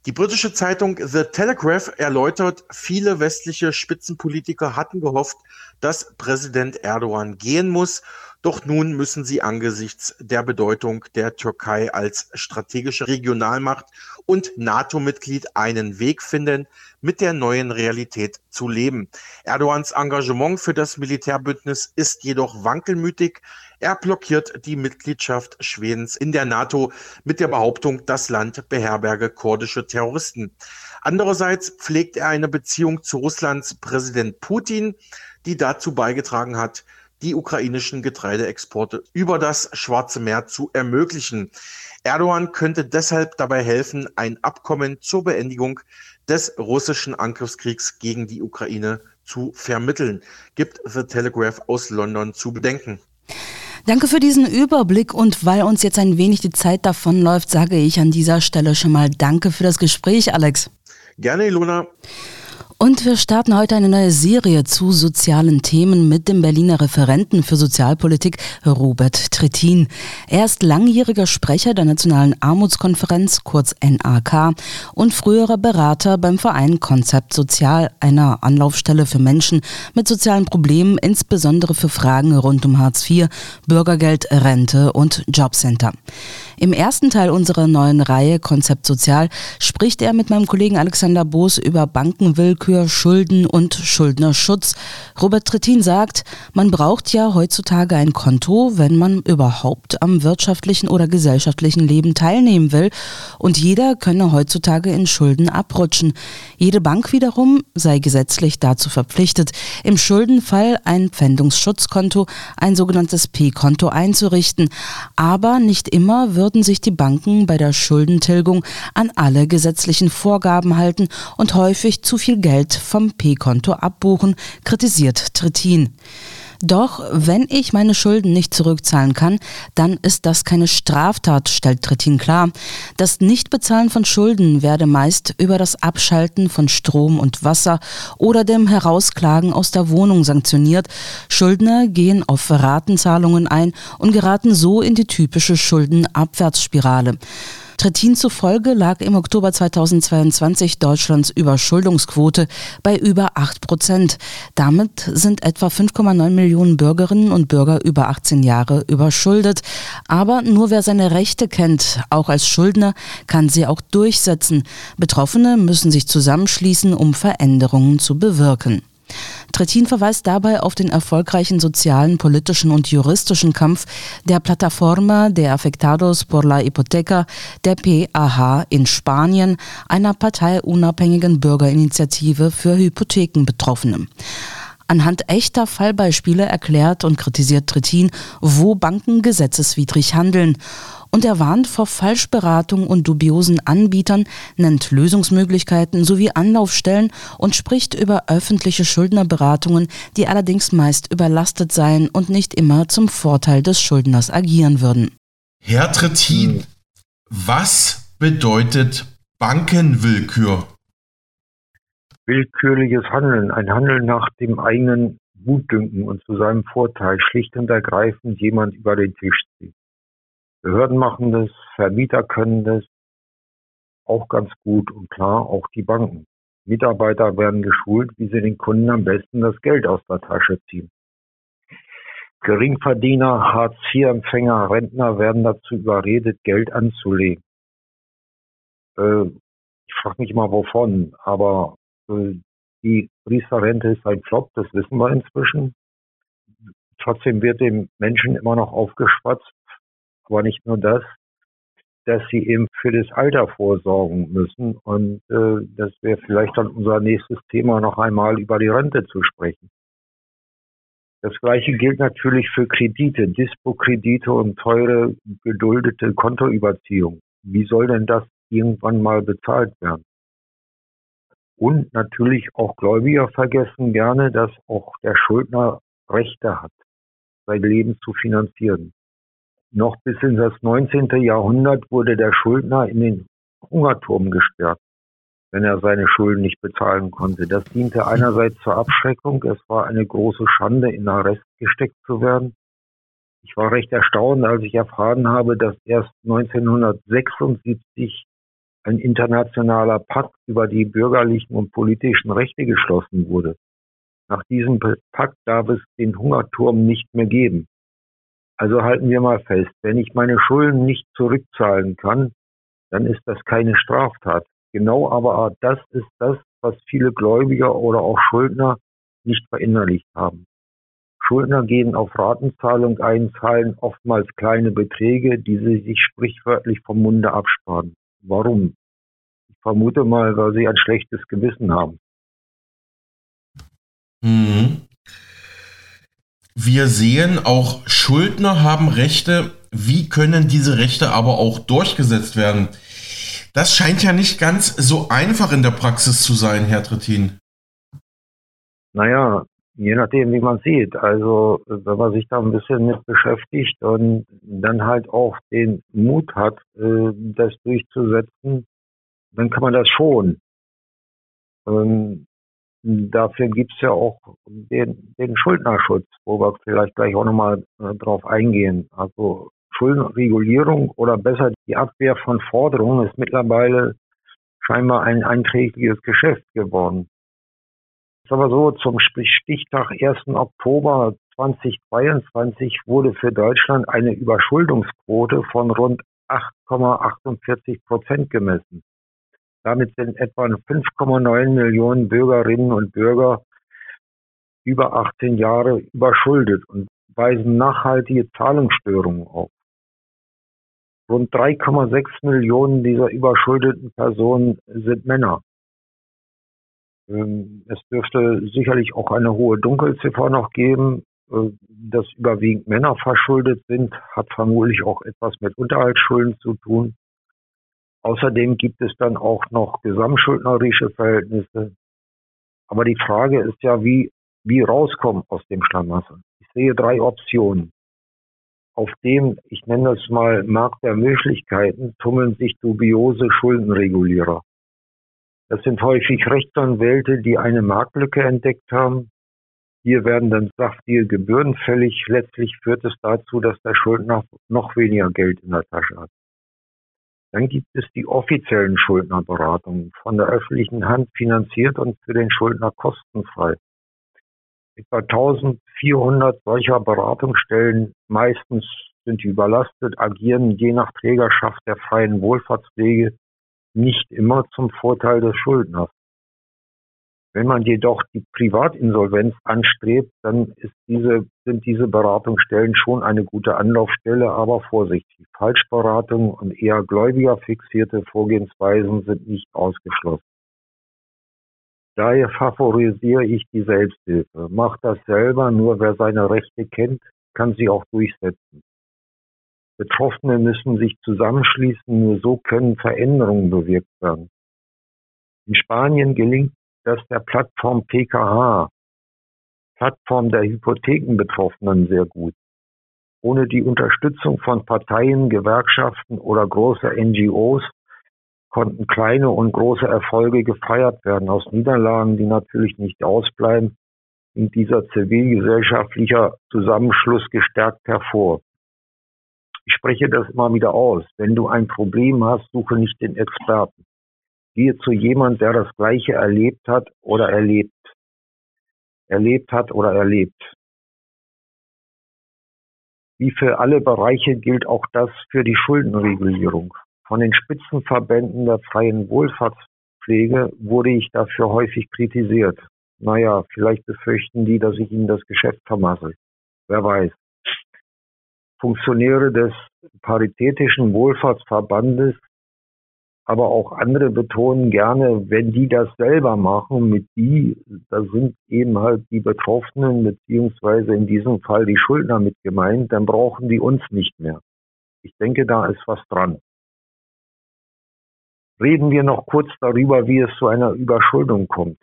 Die britische Zeitung The Telegraph erläutert, viele westliche Spitzenpolitiker hatten gehofft, dass Präsident Erdogan gehen muss. Doch nun müssen sie angesichts der Bedeutung der Türkei als strategische Regionalmacht und NATO-Mitglied einen Weg finden, mit der neuen Realität zu leben. Erdogans Engagement für das Militärbündnis ist jedoch wankelmütig. Er blockiert die Mitgliedschaft Schwedens in der NATO mit der Behauptung, das Land beherberge kurdische Terroristen. Andererseits pflegt er eine Beziehung zu Russlands Präsident Putin, die dazu beigetragen hat, die ukrainischen Getreideexporte über das Schwarze Meer zu ermöglichen. Erdogan könnte deshalb dabei helfen, ein Abkommen zur Beendigung des russischen Angriffskriegs gegen die Ukraine zu vermitteln, gibt The Telegraph aus London zu bedenken. Danke für diesen Überblick und weil uns jetzt ein wenig die Zeit davonläuft, sage ich an dieser Stelle schon mal Danke für das Gespräch, Alex. Gerne, Ilona. Und wir starten heute eine neue Serie zu sozialen Themen mit dem Berliner Referenten für Sozialpolitik Robert Trittin. Er ist langjähriger Sprecher der Nationalen Armutskonferenz, kurz NAK, und früherer Berater beim Verein Konzept Sozial, einer Anlaufstelle für Menschen mit sozialen Problemen, insbesondere für Fragen rund um Hartz IV, Bürgergeld, Rente und Jobcenter. Im ersten Teil unserer neuen Reihe Konzept Sozial spricht er mit meinem Kollegen Alexander Boos über Bankenwillkür, Schulden und Schuldnerschutz. Robert Trittin sagt, man braucht ja heutzutage ein Konto, wenn man überhaupt am wirtschaftlichen oder gesellschaftlichen Leben teilnehmen will. Und jeder könne heutzutage in Schulden abrutschen. Jede Bank wiederum sei gesetzlich dazu verpflichtet, im Schuldenfall ein Pfändungsschutzkonto, ein sogenanntes P-Konto einzurichten. Aber nicht immer wird würden sich die Banken bei der Schuldentilgung an alle gesetzlichen Vorgaben halten und häufig zu viel Geld vom P-Konto abbuchen, kritisiert Trittin. Doch wenn ich meine Schulden nicht zurückzahlen kann, dann ist das keine Straftat, stellt Trittin klar. Das Nichtbezahlen von Schulden werde meist über das Abschalten von Strom und Wasser oder dem Herausklagen aus der Wohnung sanktioniert. Schuldner gehen auf Ratenzahlungen ein und geraten so in die typische Schuldenabwärtsspirale. Trittin zufolge lag im Oktober 2022 Deutschlands Überschuldungsquote bei über 8 Prozent. Damit sind etwa 5,9 Millionen Bürgerinnen und Bürger über 18 Jahre überschuldet. Aber nur wer seine Rechte kennt, auch als Schuldner, kann sie auch durchsetzen. Betroffene müssen sich zusammenschließen, um Veränderungen zu bewirken. Trittin verweist dabei auf den erfolgreichen sozialen, politischen und juristischen Kampf der Plataforma de Afectados por la Hipoteca, der PAH in Spanien, einer parteiunabhängigen Bürgerinitiative für Hypothekenbetroffene. Anhand echter Fallbeispiele erklärt und kritisiert Trittin, wo Banken gesetzeswidrig handeln und er warnt vor Falschberatung und dubiosen Anbietern, nennt Lösungsmöglichkeiten sowie Anlaufstellen und spricht über öffentliche Schuldnerberatungen, die allerdings meist überlastet seien und nicht immer zum Vorteil des Schuldners agieren würden. Herr Trittin, was bedeutet Bankenwillkür? Willkürliches Handeln, ein Handeln nach dem eigenen Gutdünken und zu seinem Vorteil, schlicht und ergreifend jemand über den Tisch zieht. Behörden machen das, Vermieter können das auch ganz gut und klar auch die Banken. Mitarbeiter werden geschult, wie sie den Kunden am besten das Geld aus der Tasche ziehen. Geringverdiener, Hartz-IV-Empfänger, Rentner werden dazu überredet, Geld anzulegen. Äh, ich frage mich mal wovon, aber äh, die Priesterrente ist ein Flop, das wissen wir inzwischen. Trotzdem wird dem Menschen immer noch aufgeschwatzt, aber nicht nur das, dass sie eben für das Alter vorsorgen müssen. Und äh, das wäre vielleicht dann unser nächstes Thema, noch einmal über die Rente zu sprechen. Das gleiche gilt natürlich für Kredite, Dispo-Kredite und teure geduldete Kontoüberziehung. Wie soll denn das irgendwann mal bezahlt werden? Und natürlich auch Gläubiger vergessen gerne, dass auch der Schuldner Rechte hat, sein Leben zu finanzieren. Noch bis in das 19. Jahrhundert wurde der Schuldner in den Hungerturm gesperrt, wenn er seine Schulden nicht bezahlen konnte. Das diente einerseits zur Abschreckung. Es war eine große Schande, in Arrest gesteckt zu werden. Ich war recht erstaunt, als ich erfahren habe, dass erst 1976 ein internationaler Pakt über die bürgerlichen und politischen Rechte geschlossen wurde. Nach diesem Pakt darf es den Hungerturm nicht mehr geben. Also halten wir mal fest, wenn ich meine Schulden nicht zurückzahlen kann, dann ist das keine Straftat. Genau aber das ist das, was viele Gläubiger oder auch Schuldner nicht verinnerlicht haben. Schuldner gehen auf Ratenzahlung ein, zahlen oftmals kleine Beträge, die sie sich sprichwörtlich vom Munde absparen. Warum? Ich vermute mal, weil sie ein schlechtes Gewissen haben. Mhm. Wir sehen, auch Schuldner haben Rechte. Wie können diese Rechte aber auch durchgesetzt werden? Das scheint ja nicht ganz so einfach in der Praxis zu sein, Herr Trittin. Naja, je nachdem, wie man sieht. Also, wenn man sich da ein bisschen mit beschäftigt und dann halt auch den Mut hat, äh, das durchzusetzen, dann kann man das schon. Dafür gibt es ja auch den, den Schuldnerschutz, wo wir vielleicht gleich auch nochmal äh, drauf eingehen. Also Schuldenregulierung oder besser die Abwehr von Forderungen ist mittlerweile scheinbar ein einträgliches Geschäft geworden. ist aber so, zum Stichtag 1. Oktober 2022 wurde für Deutschland eine Überschuldungsquote von rund 8,48 Prozent gemessen. Damit sind etwa 5,9 Millionen Bürgerinnen und Bürger über 18 Jahre überschuldet und weisen nachhaltige Zahlungsstörungen auf. Rund 3,6 Millionen dieser überschuldeten Personen sind Männer. Ähm, es dürfte sicherlich auch eine hohe Dunkelziffer noch geben. Äh, dass überwiegend Männer verschuldet sind, hat vermutlich auch etwas mit Unterhaltsschulden zu tun. Außerdem gibt es dann auch noch gesamtschuldnerische Verhältnisse. Aber die Frage ist ja, wie, wie rauskommen aus dem Schlamassel. Ich sehe drei Optionen. Auf dem, ich nenne das mal Markt der Möglichkeiten, tummeln sich dubiose Schuldenregulierer. Das sind häufig Rechtsanwälte, die eine Marktlücke entdeckt haben. Hier werden dann saftige Gebühren fällig. Letztlich führt es dazu, dass der Schuldner noch weniger Geld in der Tasche hat. Dann gibt es die offiziellen Schuldnerberatungen, von der öffentlichen Hand finanziert und für den Schuldner kostenfrei. Etwa 1400 solcher Beratungsstellen, meistens sind die überlastet, agieren je nach Trägerschaft der freien Wohlfahrtspflege nicht immer zum Vorteil des Schuldners. Wenn man jedoch die Privatinsolvenz anstrebt, dann diese, sind diese Beratungsstellen schon eine gute Anlaufstelle, aber vorsichtig. Falschberatung und eher gläubiger fixierte Vorgehensweisen sind nicht ausgeschlossen. Daher favorisiere ich die Selbsthilfe. Macht das selber, nur wer seine Rechte kennt, kann sie auch durchsetzen. Betroffene müssen sich zusammenschließen, nur so können Veränderungen bewirkt werden. In Spanien gelingt das der Plattform PKH, Plattform der Hypothekenbetroffenen, sehr gut. Ohne die Unterstützung von Parteien, Gewerkschaften oder großer NGOs konnten kleine und große Erfolge gefeiert werden. Aus Niederlagen, die natürlich nicht ausbleiben, ging dieser zivilgesellschaftlicher Zusammenschluss gestärkt hervor. Ich spreche das immer wieder aus. Wenn du ein Problem hast, suche nicht den Experten. Gehe zu jemand, der das Gleiche erlebt hat oder erlebt. Erlebt hat oder erlebt. Wie für alle Bereiche gilt auch das für die Schuldenregulierung. Von den Spitzenverbänden der freien Wohlfahrtspflege wurde ich dafür häufig kritisiert. Naja, vielleicht befürchten die, dass ich ihnen das Geschäft vermassel. Wer weiß. Funktionäre des Paritätischen Wohlfahrtsverbandes, aber auch andere betonen gerne, wenn die das selber machen, mit die, da sind eben halt die Betroffenen beziehungsweise in diesem Fall die Schuldner mit gemeint, dann brauchen die uns nicht mehr. Ich denke, da ist was dran. Reden wir noch kurz darüber, wie es zu einer Überschuldung kommt.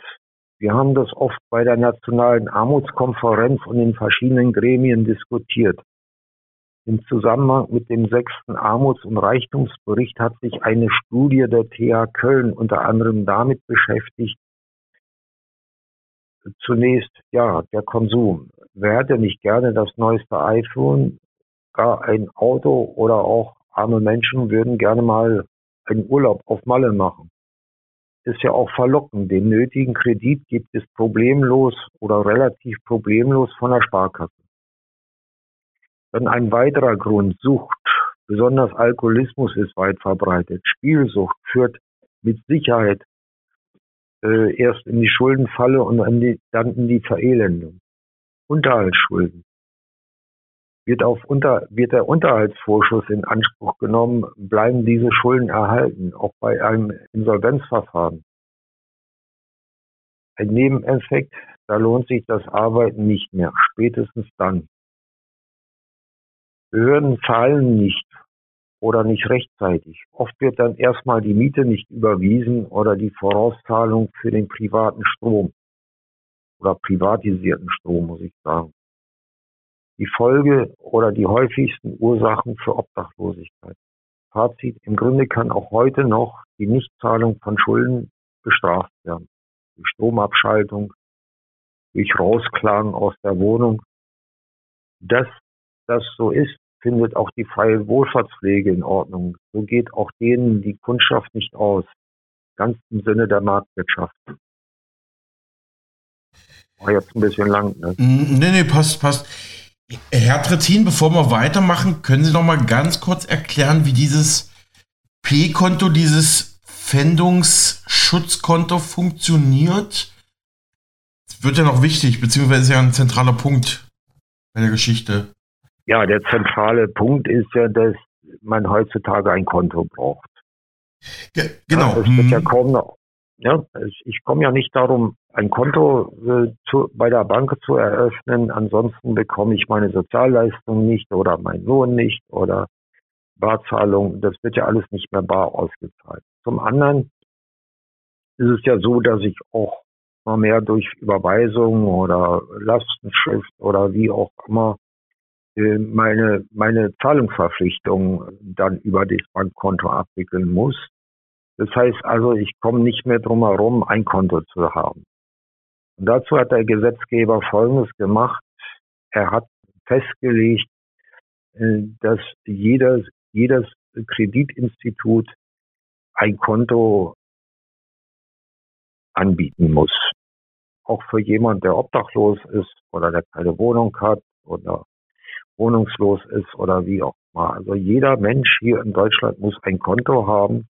Wir haben das oft bei der Nationalen Armutskonferenz und in verschiedenen Gremien diskutiert. Im Zusammenhang mit dem sechsten Armuts- und Reichtumsbericht hat sich eine Studie der TH Köln unter anderem damit beschäftigt, zunächst, ja, der Konsum. Wer hätte nicht gerne das neueste iPhone, gar ein Auto oder auch arme Menschen würden gerne mal einen Urlaub auf Malle machen. Ist ja auch verlockend. Den nötigen Kredit gibt es problemlos oder relativ problemlos von der Sparkasse. Dann ein weiterer Grund, Sucht. Besonders Alkoholismus ist weit verbreitet. Spielsucht führt mit Sicherheit äh, erst in die Schuldenfalle und dann, die, dann in die Verelendung. Unterhaltsschulden. Wird, auf unter, wird der Unterhaltsvorschuss in Anspruch genommen, bleiben diese Schulden erhalten, auch bei einem Insolvenzverfahren. Ein Nebeneffekt, da lohnt sich das Arbeiten nicht mehr, spätestens dann. Behörden zahlen nicht oder nicht rechtzeitig. Oft wird dann erstmal die Miete nicht überwiesen oder die Vorauszahlung für den privaten Strom oder privatisierten Strom, muss ich sagen. Die Folge oder die häufigsten Ursachen für Obdachlosigkeit. Fazit, im Grunde kann auch heute noch die Nichtzahlung von Schulden bestraft werden. Die Stromabschaltung, durch Rausklagen aus der Wohnung. Dass das so ist, findet auch die freie Wohlfahrtspflege in Ordnung. So geht auch denen die Kundschaft nicht aus. Ganz im Sinne der Marktwirtschaft. War jetzt ein bisschen lang, ne? Mm, nee, nee, passt, passt. Herr Trittin, bevor wir weitermachen, können Sie noch mal ganz kurz erklären, wie dieses P-Konto, dieses Pfändungsschutzkonto funktioniert? Das wird ja noch wichtig, beziehungsweise ist ja ein zentraler Punkt bei der Geschichte. Ja, der zentrale Punkt ist ja, dass man heutzutage ein Konto braucht. Ja, genau. Ja, wird ja kaum noch. Ja, ich komme ja nicht darum, ein Konto äh, zu, bei der Bank zu eröffnen. Ansonsten bekomme ich meine Sozialleistung nicht oder meinen Lohn nicht oder Barzahlung. Das wird ja alles nicht mehr bar ausgezahlt. Zum anderen ist es ja so, dass ich auch mal mehr durch Überweisung oder Lastenschrift oder wie auch immer meine, meine Zahlungsverpflichtung dann über das Bankkonto abwickeln muss. Das heißt also, ich komme nicht mehr drum herum, ein Konto zu haben. Und dazu hat der Gesetzgeber Folgendes gemacht. Er hat festgelegt, äh, dass jedes, jedes Kreditinstitut ein Konto anbieten muss. Auch für jemand, der obdachlos ist oder der keine Wohnung hat oder wohnungslos ist oder wie auch immer. Also jeder Mensch hier in Deutschland muss ein Konto haben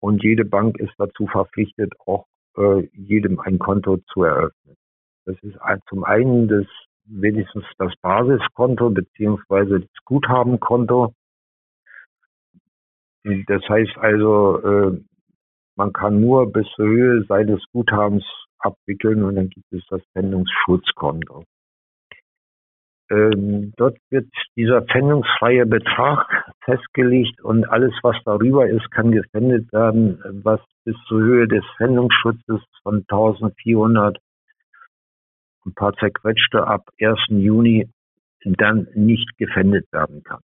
und jede Bank ist dazu verpflichtet, auch äh, jedem ein Konto zu eröffnen. Das ist zum einen das wenigstens das Basiskonto beziehungsweise das Guthabenkonto. Das heißt also, äh, man kann nur bis zur Höhe seines Guthabens abwickeln und dann gibt es das Sendungsschutzkonto. Ähm, dort wird dieser pfändungsfreie Betrag festgelegt und alles, was darüber ist, kann gefändet werden, was bis zur Höhe des Pfändungsschutzes von 1400 ein paar zerquetschte ab 1. Juni dann nicht gefändet werden kann.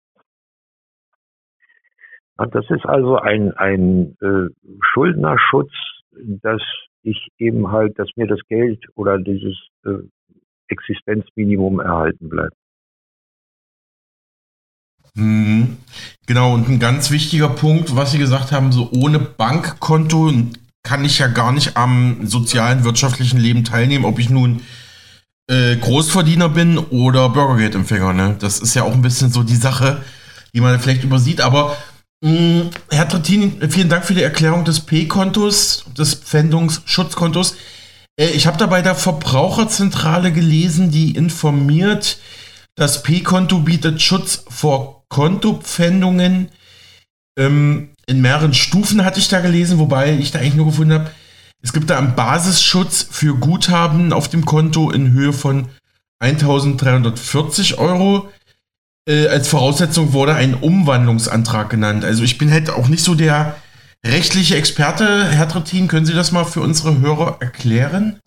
Das ist also ein, ein äh, Schuldnerschutz, dass ich eben halt, dass mir das Geld oder dieses äh, Existenzminimum erhalten bleibt. Mhm. Genau, und ein ganz wichtiger Punkt, was Sie gesagt haben, so ohne Bankkonto kann ich ja gar nicht am sozialen, wirtschaftlichen Leben teilnehmen, ob ich nun äh, Großverdiener bin oder Bürgergeldempfänger. Ne? Das ist ja auch ein bisschen so die Sache, die man vielleicht übersieht. Aber mh, mm, Herr Trattin, vielen Dank für die Erklärung des P-Kontos, des Pfändungsschutzkontos. Äh, ich habe da bei der Verbraucherzentrale gelesen, die informiert, das P-Konto bietet Schutz vor Kontopfändungen. Ähm, in mehreren Stufen hatte ich da gelesen, wobei ich da eigentlich nur gefunden habe, es gibt da einen Basisschutz für Guthaben auf dem Konto in Höhe von 1340 Euro. Äh, als Voraussetzung wurde ein Umwandlungsantrag genannt. Also ich bin halt auch nicht so der rechtliche Experte, Herr Trittin, können Sie das mal für unsere Hörer erklären?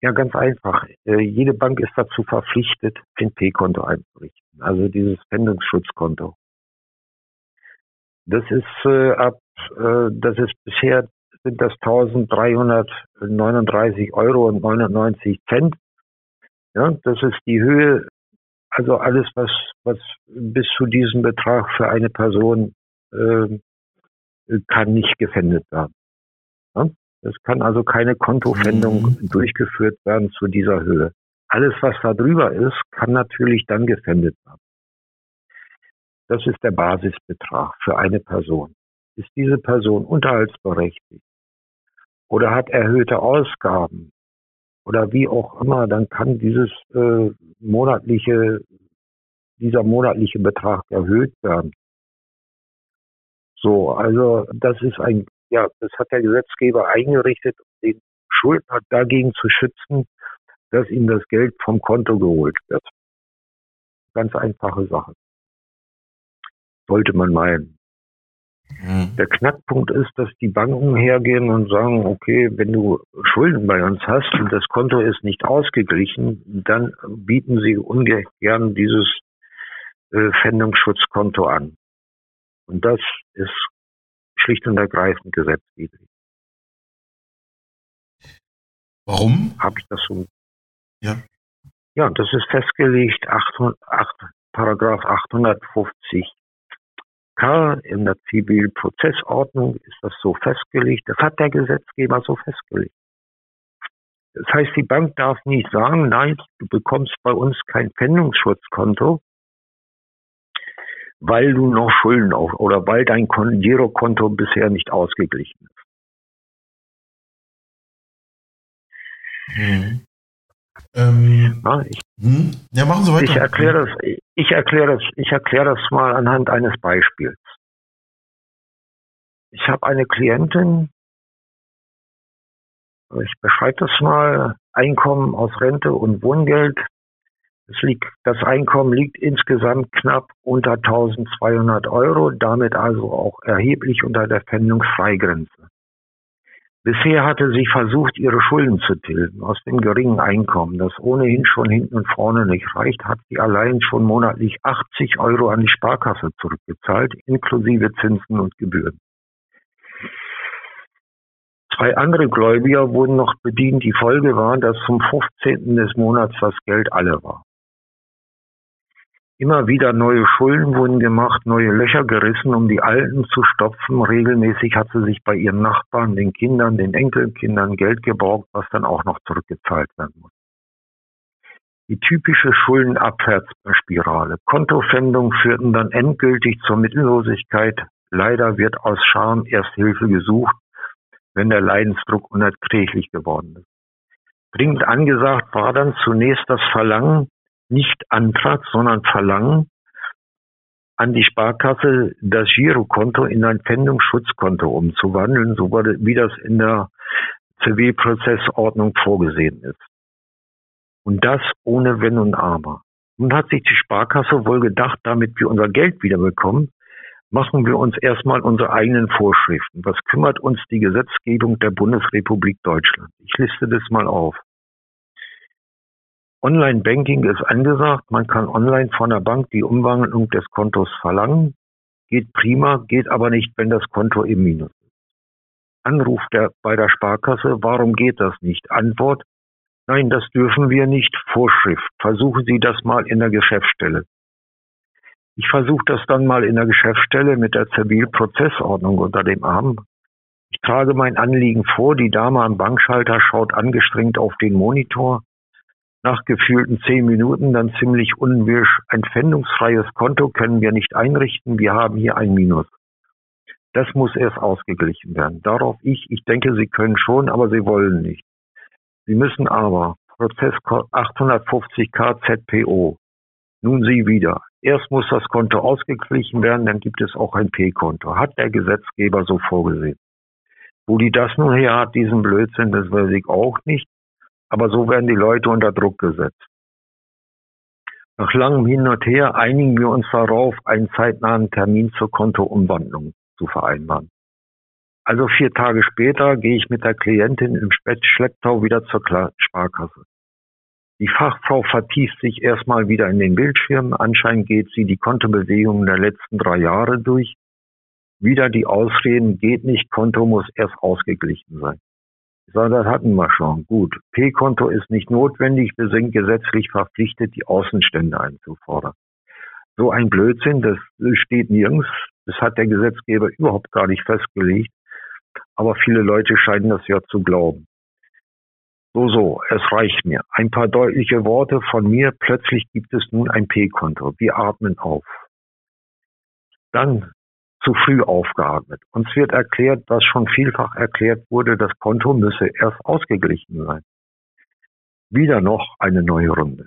Ja, ganz einfach. Äh, jede Bank ist dazu verpflichtet, ein P-Konto einzurichten, also dieses Pfändungsschutzkonto. Das ist äh, ab, äh, das ist bisher sind das 1339 Euro und 99 Cent. Ja, das ist die Höhe, also alles, was, was bis zu diesem Betrag für eine Person äh, kann nicht gefändet werden. Ja? Es kann also keine Kontofendung mhm. durchgeführt werden zu dieser Höhe. Alles, was da drüber ist, kann natürlich dann gefändet werden. Das ist der Basisbetrag für eine Person. Ist diese Person unterhaltsberechtigt oder hat erhöhte Ausgaben oder wie auch immer, dann kann dieses äh, monatliche, dieser monatliche Betrag erhöht werden. So, also das ist ein, ja, das hat der Gesetzgeber eingerichtet, um den Schuldner dagegen zu schützen, dass ihm das Geld vom Konto geholt wird. Ganz einfache Sache sollte man meinen. Mhm. Der Knackpunkt ist, dass die Banken hergehen und sagen, okay, wenn du Schulden bei uns hast und das Konto ist nicht ausgeglichen, dann bieten sie ungern dieses äh, Pfändungsschutzkonto an. Und das ist schlicht und ergreifend gesetzwidrig. Warum? Habe ich das so? Ja. Ja, das ist festgelegt, 8, 8, Paragraph 850 K in der Zivilprozessordnung ist das so festgelegt. Das hat der Gesetzgeber so festgelegt. Das heißt, die Bank darf nicht sagen, nein, du bekommst bei uns kein Pfändungsschutzkonto, weil du noch Schulden auf oder weil dein Girokonto bisher nicht ausgeglichen ist. Hm. Ähm, ja, ich, hm? ja, machen Sie weiter. Ich erkläre das, ich erkläre das, ich erkläre das mal anhand eines Beispiels. Ich habe eine Klientin, ich beschreibe das mal, Einkommen aus Rente und Wohngeld. Das, liegt, das Einkommen liegt insgesamt knapp unter 1200 Euro, damit also auch erheblich unter der Pfändungsfreigrenze. Bisher hatte sie versucht, ihre Schulden zu tilgen aus dem geringen Einkommen, das ohnehin schon hinten und vorne nicht reicht, hat sie allein schon monatlich 80 Euro an die Sparkasse zurückgezahlt, inklusive Zinsen und Gebühren. Zwei andere Gläubiger wurden noch bedient. Die Folge war, dass zum 15. des Monats das Geld alle war. Immer wieder neue Schulden wurden gemacht, neue Löcher gerissen, um die alten zu stopfen. Regelmäßig hat sie sich bei ihren Nachbarn, den Kindern, den Enkelkindern Geld geborgt, was dann auch noch zurückgezahlt werden muss. Die typische Schuldenabwärtsspirale. Kontofendungen führten dann endgültig zur Mittellosigkeit. Leider wird aus Scham erst Hilfe gesucht, wenn der Leidensdruck unerträglich geworden ist. Dringend angesagt war dann zunächst das Verlangen, nicht Antrag, sondern Verlangen an die Sparkasse das Girokonto in ein Pfändungsschutzkonto umzuwandeln, so wie das in der Zivilprozessordnung vorgesehen ist. Und das ohne Wenn und Aber. Nun hat sich die Sparkasse wohl gedacht, damit wir unser Geld wiederbekommen, machen wir uns erstmal unsere eigenen Vorschriften. Was kümmert uns die Gesetzgebung der Bundesrepublik Deutschland? Ich liste das mal auf. Online-Banking ist angesagt. Man kann online von der Bank die Umwandlung des Kontos verlangen. Geht prima, geht aber nicht, wenn das Konto im Minus ist. Anruf der, bei der Sparkasse, warum geht das nicht? Antwort, nein, das dürfen wir nicht. Vorschrift. Versuchen Sie das mal in der Geschäftsstelle. Ich versuche das dann mal in der Geschäftsstelle mit der Zivilprozessordnung unter dem Arm. Ich trage mein Anliegen vor, die Dame am Bankschalter schaut angestrengt auf den Monitor nach gefühlten zehn Minuten dann ziemlich unwirsch, ein pfändungsfreies Konto können wir nicht einrichten, wir haben hier ein Minus. Das muss erst ausgeglichen werden. Darauf ich, ich denke, Sie können schon, aber Sie wollen nicht. Sie müssen aber Prozess 850k ZPO. Nun Sie wieder. Erst muss das Konto ausgeglichen werden, dann gibt es auch ein P-Konto. Hat der Gesetzgeber so vorgesehen. Wo die das nun her hat, diesen Blödsinn, das weiß ich auch nicht. Aber so werden die Leute unter Druck gesetzt. Nach langem Hin und Her einigen wir uns darauf, einen zeitnahen Termin zur Kontoumwandlung zu vereinbaren. Also vier Tage später gehe ich mit der Klientin im Schlepptau wieder zur Sparkasse. Die Fachfrau vertieft sich erstmal wieder in den Bildschirm. Anscheinend geht sie die Kontobewegungen der letzten drei Jahre durch. Wieder die Ausreden, geht nicht, Konto muss erst ausgeglichen sein. Das hatten wir schon. Gut. P-Konto ist nicht notwendig. Wir sind gesetzlich verpflichtet, die Außenstände einzufordern. So ein Blödsinn, das steht nirgends. Das hat der Gesetzgeber überhaupt gar nicht festgelegt. Aber viele Leute scheinen das ja zu glauben. So, so, es reicht mir. Ein paar deutliche Worte von mir. Plötzlich gibt es nun ein P-Konto. Wir atmen auf. Dann zu früh aufgeatmet. Uns wird erklärt, was schon vielfach erklärt wurde, das Konto müsse erst ausgeglichen sein. Wieder noch eine neue Runde.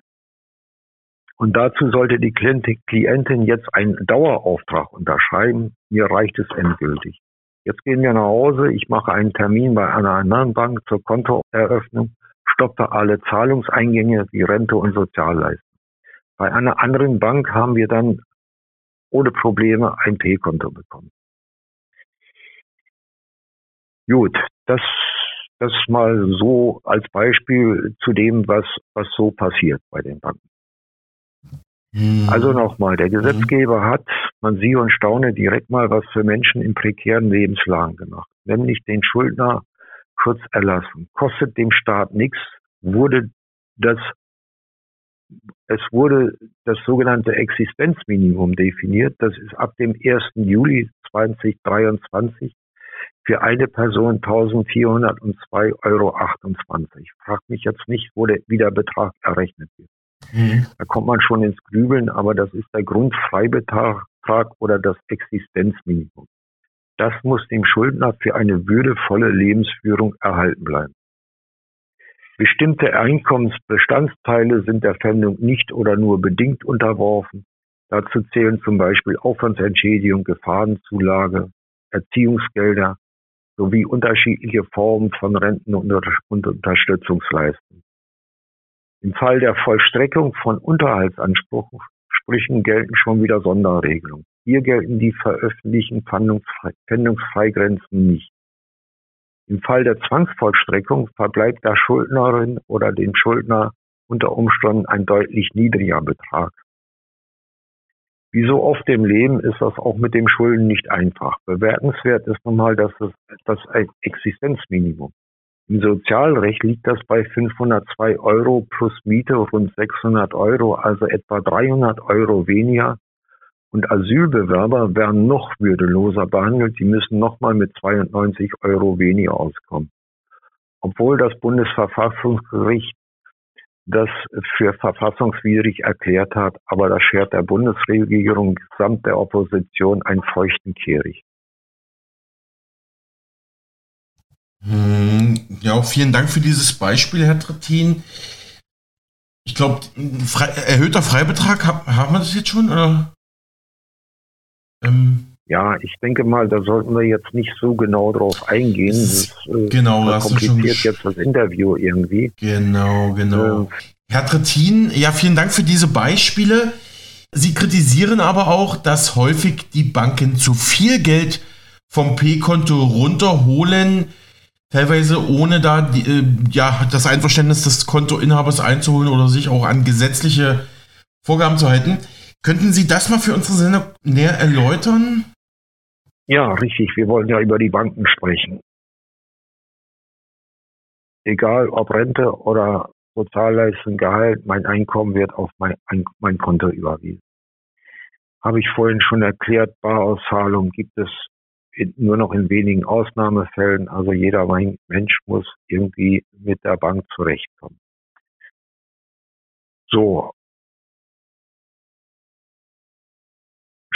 Und dazu sollte die Klientin jetzt einen Dauerauftrag unterschreiben. Mir reicht es endgültig. Jetzt gehen wir nach Hause. Ich mache einen Termin bei einer anderen Bank zur Kontoeröffnung, stoppe alle Zahlungseingänge wie Rente und Sozialleistung. Bei einer anderen Bank haben wir dann ohne Probleme ein P-Konto bekommen. Gut, das, das mal so als Beispiel zu dem, was, was so passiert bei den Banken. Mhm. Also nochmal, der Gesetzgeber mhm. hat, man sieht und staune, direkt mal was für Menschen in prekären Lebenslagen gemacht, nämlich den Schuldner kurz erlassen. Kostet dem Staat nichts, wurde das es wurde das sogenannte Existenzminimum definiert. Das ist ab dem 1. Juli 2023 für eine Person 1402,28 Euro. Fragt mich jetzt nicht, wo der, wie der Betrag errechnet wird. Mhm. Da kommt man schon ins Grübeln, aber das ist der Grundfreibetrag oder das Existenzminimum. Das muss dem Schuldner für eine würdevolle Lebensführung erhalten bleiben. Bestimmte Einkommensbestandteile sind der Pfändung nicht oder nur bedingt unterworfen. Dazu zählen zum Beispiel Aufwandsentschädigung, Gefahrenzulage, Erziehungsgelder sowie unterschiedliche Formen von Renten und Unterstützungsleistungen. Im Fall der Vollstreckung von Unterhaltsansprüchen gelten schon wieder Sonderregelungen. Hier gelten die veröffentlichten Pfändungsfreigrenzen nicht. Im Fall der Zwangsvollstreckung verbleibt der Schuldnerin oder dem Schuldner unter Umständen ein deutlich niedriger Betrag. Wie so oft im Leben ist das auch mit dem Schulden nicht einfach. Bewertenswert ist nun mal das, das Existenzminimum. Im Sozialrecht liegt das bei 502 Euro plus Miete rund 600 Euro, also etwa 300 Euro weniger. Und Asylbewerber werden noch würdeloser behandelt. Die müssen nochmal mit 92 Euro weniger auskommen. Obwohl das Bundesverfassungsgericht das für verfassungswidrig erklärt hat, aber das schert der Bundesregierung samt der Opposition einen feuchten Kehricht. Hm, ja, vielen Dank für dieses Beispiel, Herr Trittin. Ich glaube, erhöhter Freibetrag, haben wir das jetzt schon? Oder? Ähm, ja, ich denke mal, da sollten wir jetzt nicht so genau drauf eingehen. Das, äh, genau, das kompliziert jetzt das Interview irgendwie. Genau, genau. Äh, Herr Trittin, ja, vielen Dank für diese Beispiele. Sie kritisieren aber auch, dass häufig die Banken zu viel Geld vom P-Konto runterholen teilweise ohne da die, äh, ja, das Einverständnis des Kontoinhabers einzuholen oder sich auch an gesetzliche Vorgaben zu halten. Könnten Sie das mal für unsere Sendung näher erläutern? Ja, richtig. Wir wollen ja über die Banken sprechen. Egal ob Rente oder Sozialleistung, Gehalt, mein Einkommen wird auf mein, mein Konto überwiesen. Habe ich vorhin schon erklärt, Barauszahlung gibt es in, nur noch in wenigen Ausnahmefällen. Also jeder Mensch muss irgendwie mit der Bank zurechtkommen. So.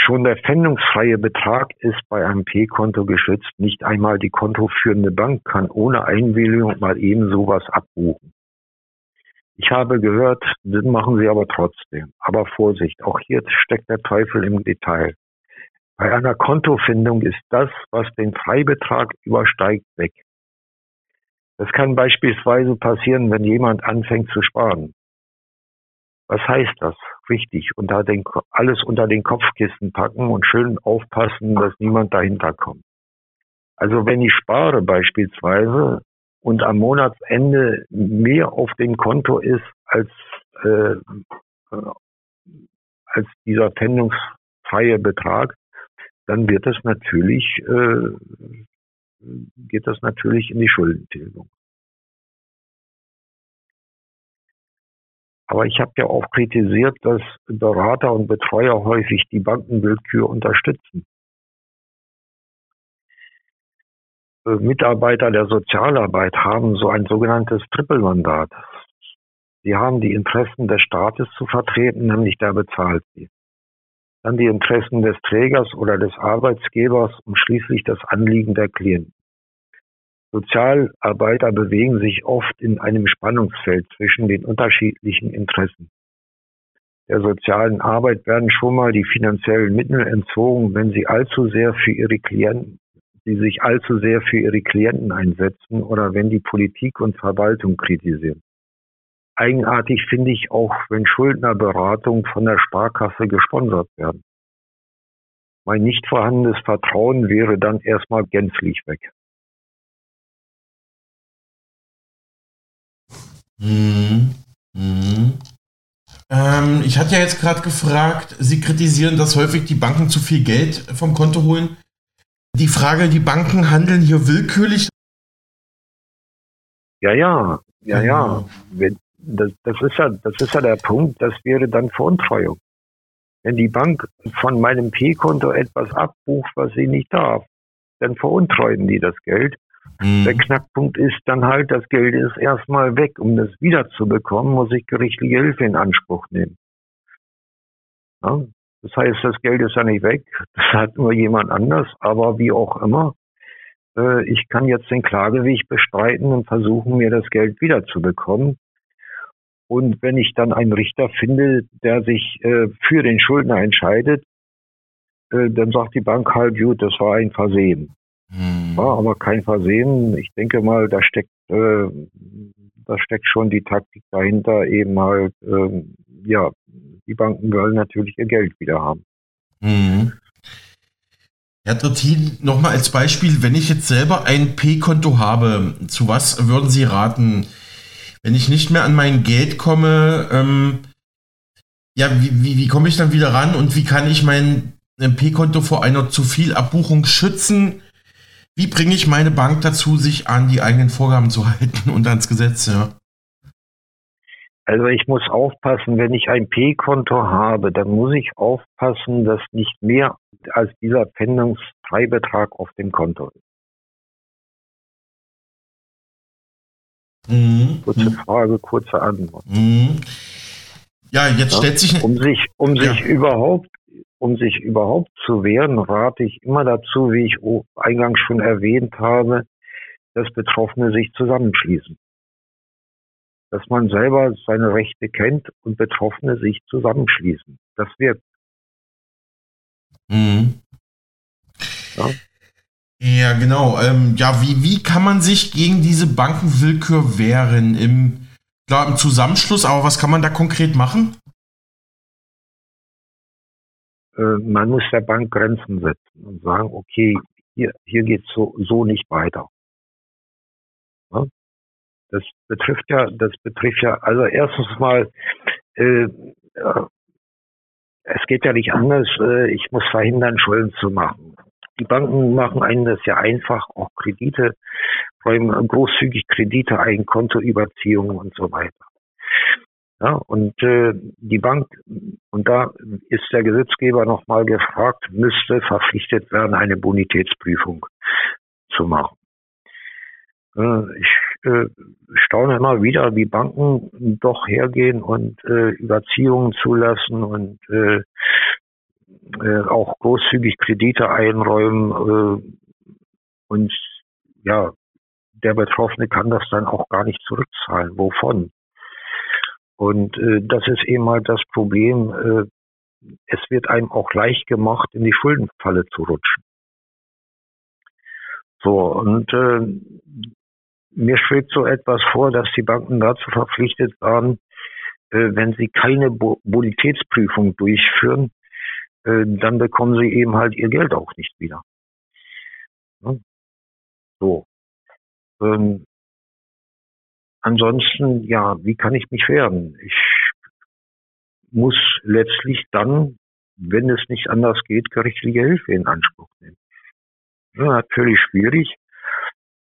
Schon der pfändungsfreie Betrag ist bei einem P-Konto geschützt. Nicht einmal die kontoführende Bank kann ohne Einwilligung mal eben sowas abbuchen. Ich habe gehört, das machen sie aber trotzdem. Aber Vorsicht, auch hier steckt der Teufel im Detail. Bei einer Kontofindung ist das, was den Freibetrag übersteigt, weg. Das kann beispielsweise passieren, wenn jemand anfängt zu sparen. Was heißt das? Richtig, unter den, alles unter den Kopfkissen packen und schön aufpassen, dass niemand dahinter kommt. Also wenn ich spare beispielsweise und am Monatsende mehr auf dem Konto ist als, äh, als dieser pfändungsfreie Betrag, dann wird das natürlich, äh, geht das natürlich in die Schuldentilgung. Aber ich habe ja auch kritisiert, dass Berater und Betreuer häufig die Bankenwillkür unterstützen. Äh, Mitarbeiter der Sozialarbeit haben so ein sogenanntes Trippelmandat. Sie haben die Interessen des Staates zu vertreten, nämlich der bezahlt sie. Dann die Interessen des Trägers oder des Arbeitsgebers und schließlich das Anliegen der Klienten. Sozialarbeiter bewegen sich oft in einem Spannungsfeld zwischen den unterschiedlichen Interessen. Der sozialen Arbeit werden schon mal die finanziellen Mittel entzogen, wenn sie allzu sehr für ihre Klienten, sie sich allzu sehr für ihre Klienten einsetzen oder wenn die Politik und Verwaltung kritisieren. Eigenartig finde ich auch, wenn Schuldnerberatungen von der Sparkasse gesponsert werden. Mein nicht vorhandenes Vertrauen wäre dann erstmal gänzlich weg. Mhm. Mhm. Ähm, ich hatte ja jetzt gerade gefragt, Sie kritisieren, dass häufig die Banken zu viel Geld vom Konto holen. Die Frage, die Banken handeln hier willkürlich? Ja, ja, ja, ja. Mhm. Das, das, ist ja. das ist ja der Punkt, das wäre dann Veruntreuung. Wenn die Bank von meinem P-Konto etwas abbucht, was sie nicht darf, dann veruntreuen die das Geld Mhm. Der Knackpunkt ist dann halt, das Geld ist erstmal weg. Um das wiederzubekommen, muss ich gerichtliche Hilfe in Anspruch nehmen. Ja, das heißt, das Geld ist ja nicht weg, das hat nur jemand anders, aber wie auch immer, äh, ich kann jetzt den Klageweg bestreiten und versuchen, mir das Geld wiederzubekommen. Und wenn ich dann einen Richter finde, der sich äh, für den Schuldner entscheidet, äh, dann sagt die Bank halt, gut, das war ein Versehen. Mhm. War aber kein Versehen. Ich denke mal, da steckt, äh, da steckt schon die Taktik dahinter, eben halt, äh, ja, die Banken wollen natürlich ihr Geld wieder haben. Mhm. Herr Trittin, nochmal als Beispiel, wenn ich jetzt selber ein P-Konto habe, zu was würden Sie raten? Wenn ich nicht mehr an mein Geld komme, ähm, ja, wie, wie, wie komme ich dann wieder ran und wie kann ich mein P-Konto vor einer zu viel Abbuchung schützen? Wie bringe ich meine Bank dazu, sich an die eigenen Vorgaben zu halten und ans Gesetz? Ja? Also ich muss aufpassen, wenn ich ein P-Konto habe, dann muss ich aufpassen, dass nicht mehr als dieser Pfändungsfreibetrag auf dem Konto ist. Mhm. Kurze mhm. Frage, kurze Antwort. Mhm. Ja, jetzt ja, stellt sich um sich um ja. sich überhaupt um sich überhaupt zu wehren, rate ich immer dazu, wie ich eingangs schon erwähnt habe, dass Betroffene sich zusammenschließen. Dass man selber seine Rechte kennt und Betroffene sich zusammenschließen. Das wirkt. Mhm. Ja. ja, genau. Ähm, ja, wie, wie kann man sich gegen diese Bankenwillkür wehren? Im, klar, im Zusammenschluss, aber was kann man da konkret machen? Äh, man muss der Bank Grenzen setzen und sagen, okay, hier, hier geht so, so nicht weiter. Ja? Das betrifft ja, das betrifft ja, also erstens mal, äh, es geht ja nicht anders, äh, ich muss verhindern, Schulden zu machen. Die Banken machen einen das ja einfach, auch Kredite, vor allem großzügig Kredite, Eigenkontoüberziehungen und so weiter. Ja, und äh, die Bank, und da ist der Gesetzgeber nochmal gefragt, müsste verpflichtet werden, eine Bonitätsprüfung zu machen. Äh, ich äh, staune immer wieder, wie Banken doch hergehen und äh, Überziehungen zulassen und äh, äh, auch großzügig Kredite einräumen äh, und ja, der Betroffene kann das dann auch gar nicht zurückzahlen. Wovon? Und äh, das ist eben halt das Problem. Äh, es wird einem auch leicht gemacht, in die Schuldenfalle zu rutschen. So, und äh, mir schwebt so etwas vor, dass die Banken dazu verpflichtet waren, äh, wenn sie keine Bo Bonitätsprüfung durchführen, äh, dann bekommen sie eben halt ihr Geld auch nicht wieder. So. Ähm, ansonsten, ja, wie kann ich mich wehren? Ich muss letztlich dann, wenn es nicht anders geht, gerichtliche Hilfe in Anspruch nehmen. Ja, natürlich schwierig,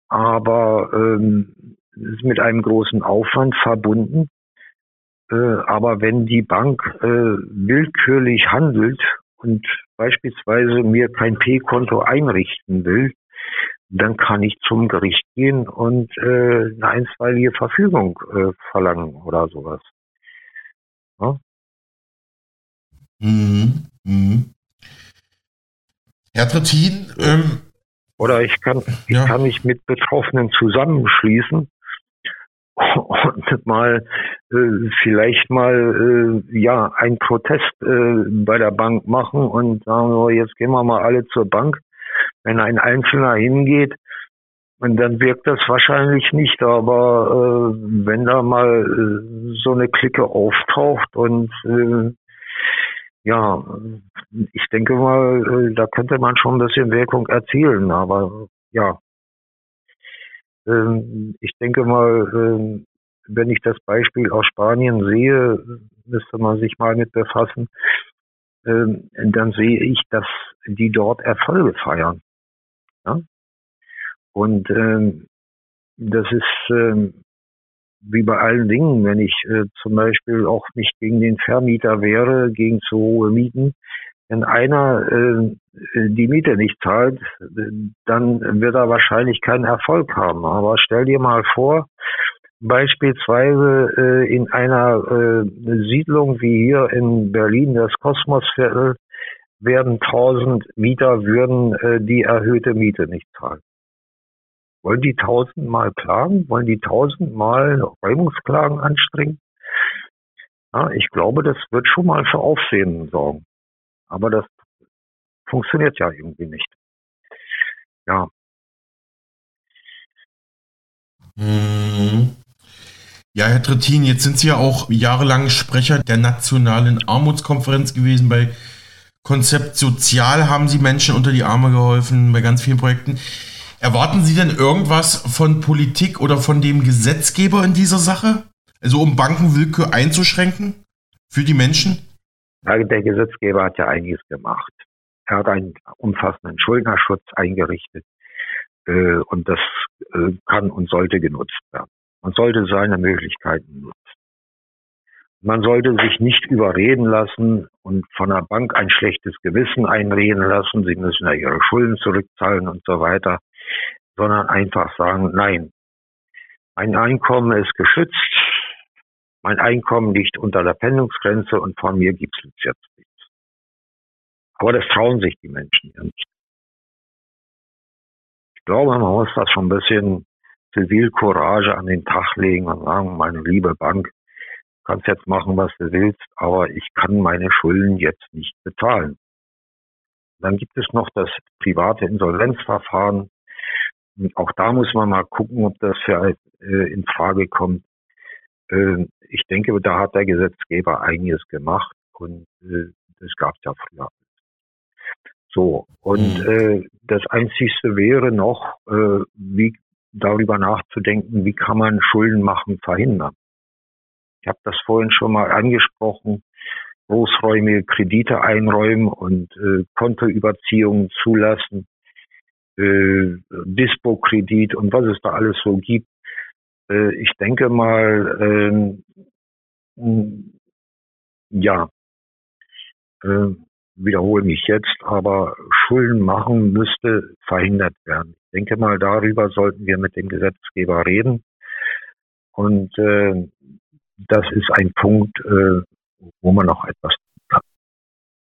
aber ähm, ist mit einem großen Aufwand verbunden. Äh, aber wenn die Bank äh, willkürlich handelt und beispielsweise mir kein P-Konto einrichten will, dann kann ich zum Gericht gehen und äh, eine einstweilige Verfügung äh, verlangen oder sowas. Ja? Mhm. Mhm. Herr Trittin, ähm, oder ich kann, ja. ich kann mich mit Betroffenen zusammenschließen *laughs* und mal äh, vielleicht mal äh, ja einen Protest äh, bei der Bank machen und sagen so, jetzt gehen wir mal alle zur Bank. Wenn ein Einzelner hingeht, dann wirkt das wahrscheinlich nicht, aber äh, wenn da mal äh, so eine Clique auftaucht und äh, ja, ich denke mal, äh, da könnte man schon ein bisschen Wirkung erzielen, aber ja, ähm, ich denke mal, ähm, wenn ich das Beispiel aus Spanien sehe, müsste man sich mal mit befassen, ähm, dann sehe ich, dass die dort Erfolge feiern. Ja? Und das ist wie bei allen Dingen, wenn ich äh, zum Beispiel auch mich gegen den Vermieter wehre, gegen zu hohe Mieten, wenn einer äh, die Miete nicht zahlt, dann wird er wahrscheinlich keinen Erfolg haben. Aber stell dir mal vor, beispielsweise äh, in einer äh, Siedlung wie hier in Berlin, das Kosmosviertel, werden tausend Mieter würden äh, die erhöhte Miete nicht zahlen. Wollen die tausendmal klagen? Wollen die tausendmal Räumungsklagen anstrengen? Ja, ich glaube, das wird schon mal für Aufsehen sorgen. Aber das funktioniert ja irgendwie nicht. Ja. Mhm. Ja, Herr Trittin, jetzt sind Sie ja auch jahrelang Sprecher der Nationalen Armutskonferenz gewesen. Bei Konzept Sozial haben Sie Menschen unter die Arme geholfen, bei ganz vielen Projekten. Erwarten Sie denn irgendwas von Politik oder von dem Gesetzgeber in dieser Sache? Also um Bankenwillkür einzuschränken für die Menschen? Der Gesetzgeber hat ja einiges gemacht. Er hat einen umfassenden Schuldnerschutz eingerichtet äh, und das äh, kann und sollte genutzt werden. Man sollte seine Möglichkeiten nutzen. Man sollte sich nicht überreden lassen und von der Bank ein schlechtes Gewissen einreden lassen. Sie müssen ja ihre Schulden zurückzahlen und so weiter, sondern einfach sagen, nein, mein Einkommen ist geschützt, mein Einkommen liegt unter der Pendungsgrenze und von mir gibt es jetzt nichts. Aber das trauen sich die Menschen ja nicht. Ich glaube, man muss das schon ein bisschen Zivilcourage an den Tag legen und sagen, meine liebe Bank, kannst jetzt machen, was du willst, aber ich kann meine Schulden jetzt nicht bezahlen. Dann gibt es noch das private Insolvenzverfahren. Auch da muss man mal gucken, ob das für, äh, in Frage kommt. Äh, ich denke, da hat der Gesetzgeber einiges gemacht und äh, das gab es ja früher. So, und mhm. äh, das Einzigste wäre noch, äh, wie darüber nachzudenken, wie kann man Schulden machen verhindern. Ich habe das vorhin schon mal angesprochen, großräumige Kredite einräumen und äh, Kontoüberziehungen zulassen, äh, Dispo-Kredit und was es da alles so gibt. Äh, ich denke mal, äh, ja, äh, wiederhole mich jetzt, aber Schulden machen müsste verhindert werden. Ich denke mal, darüber sollten wir mit dem Gesetzgeber reden. Und äh, das ist ein Punkt, äh, wo man noch etwas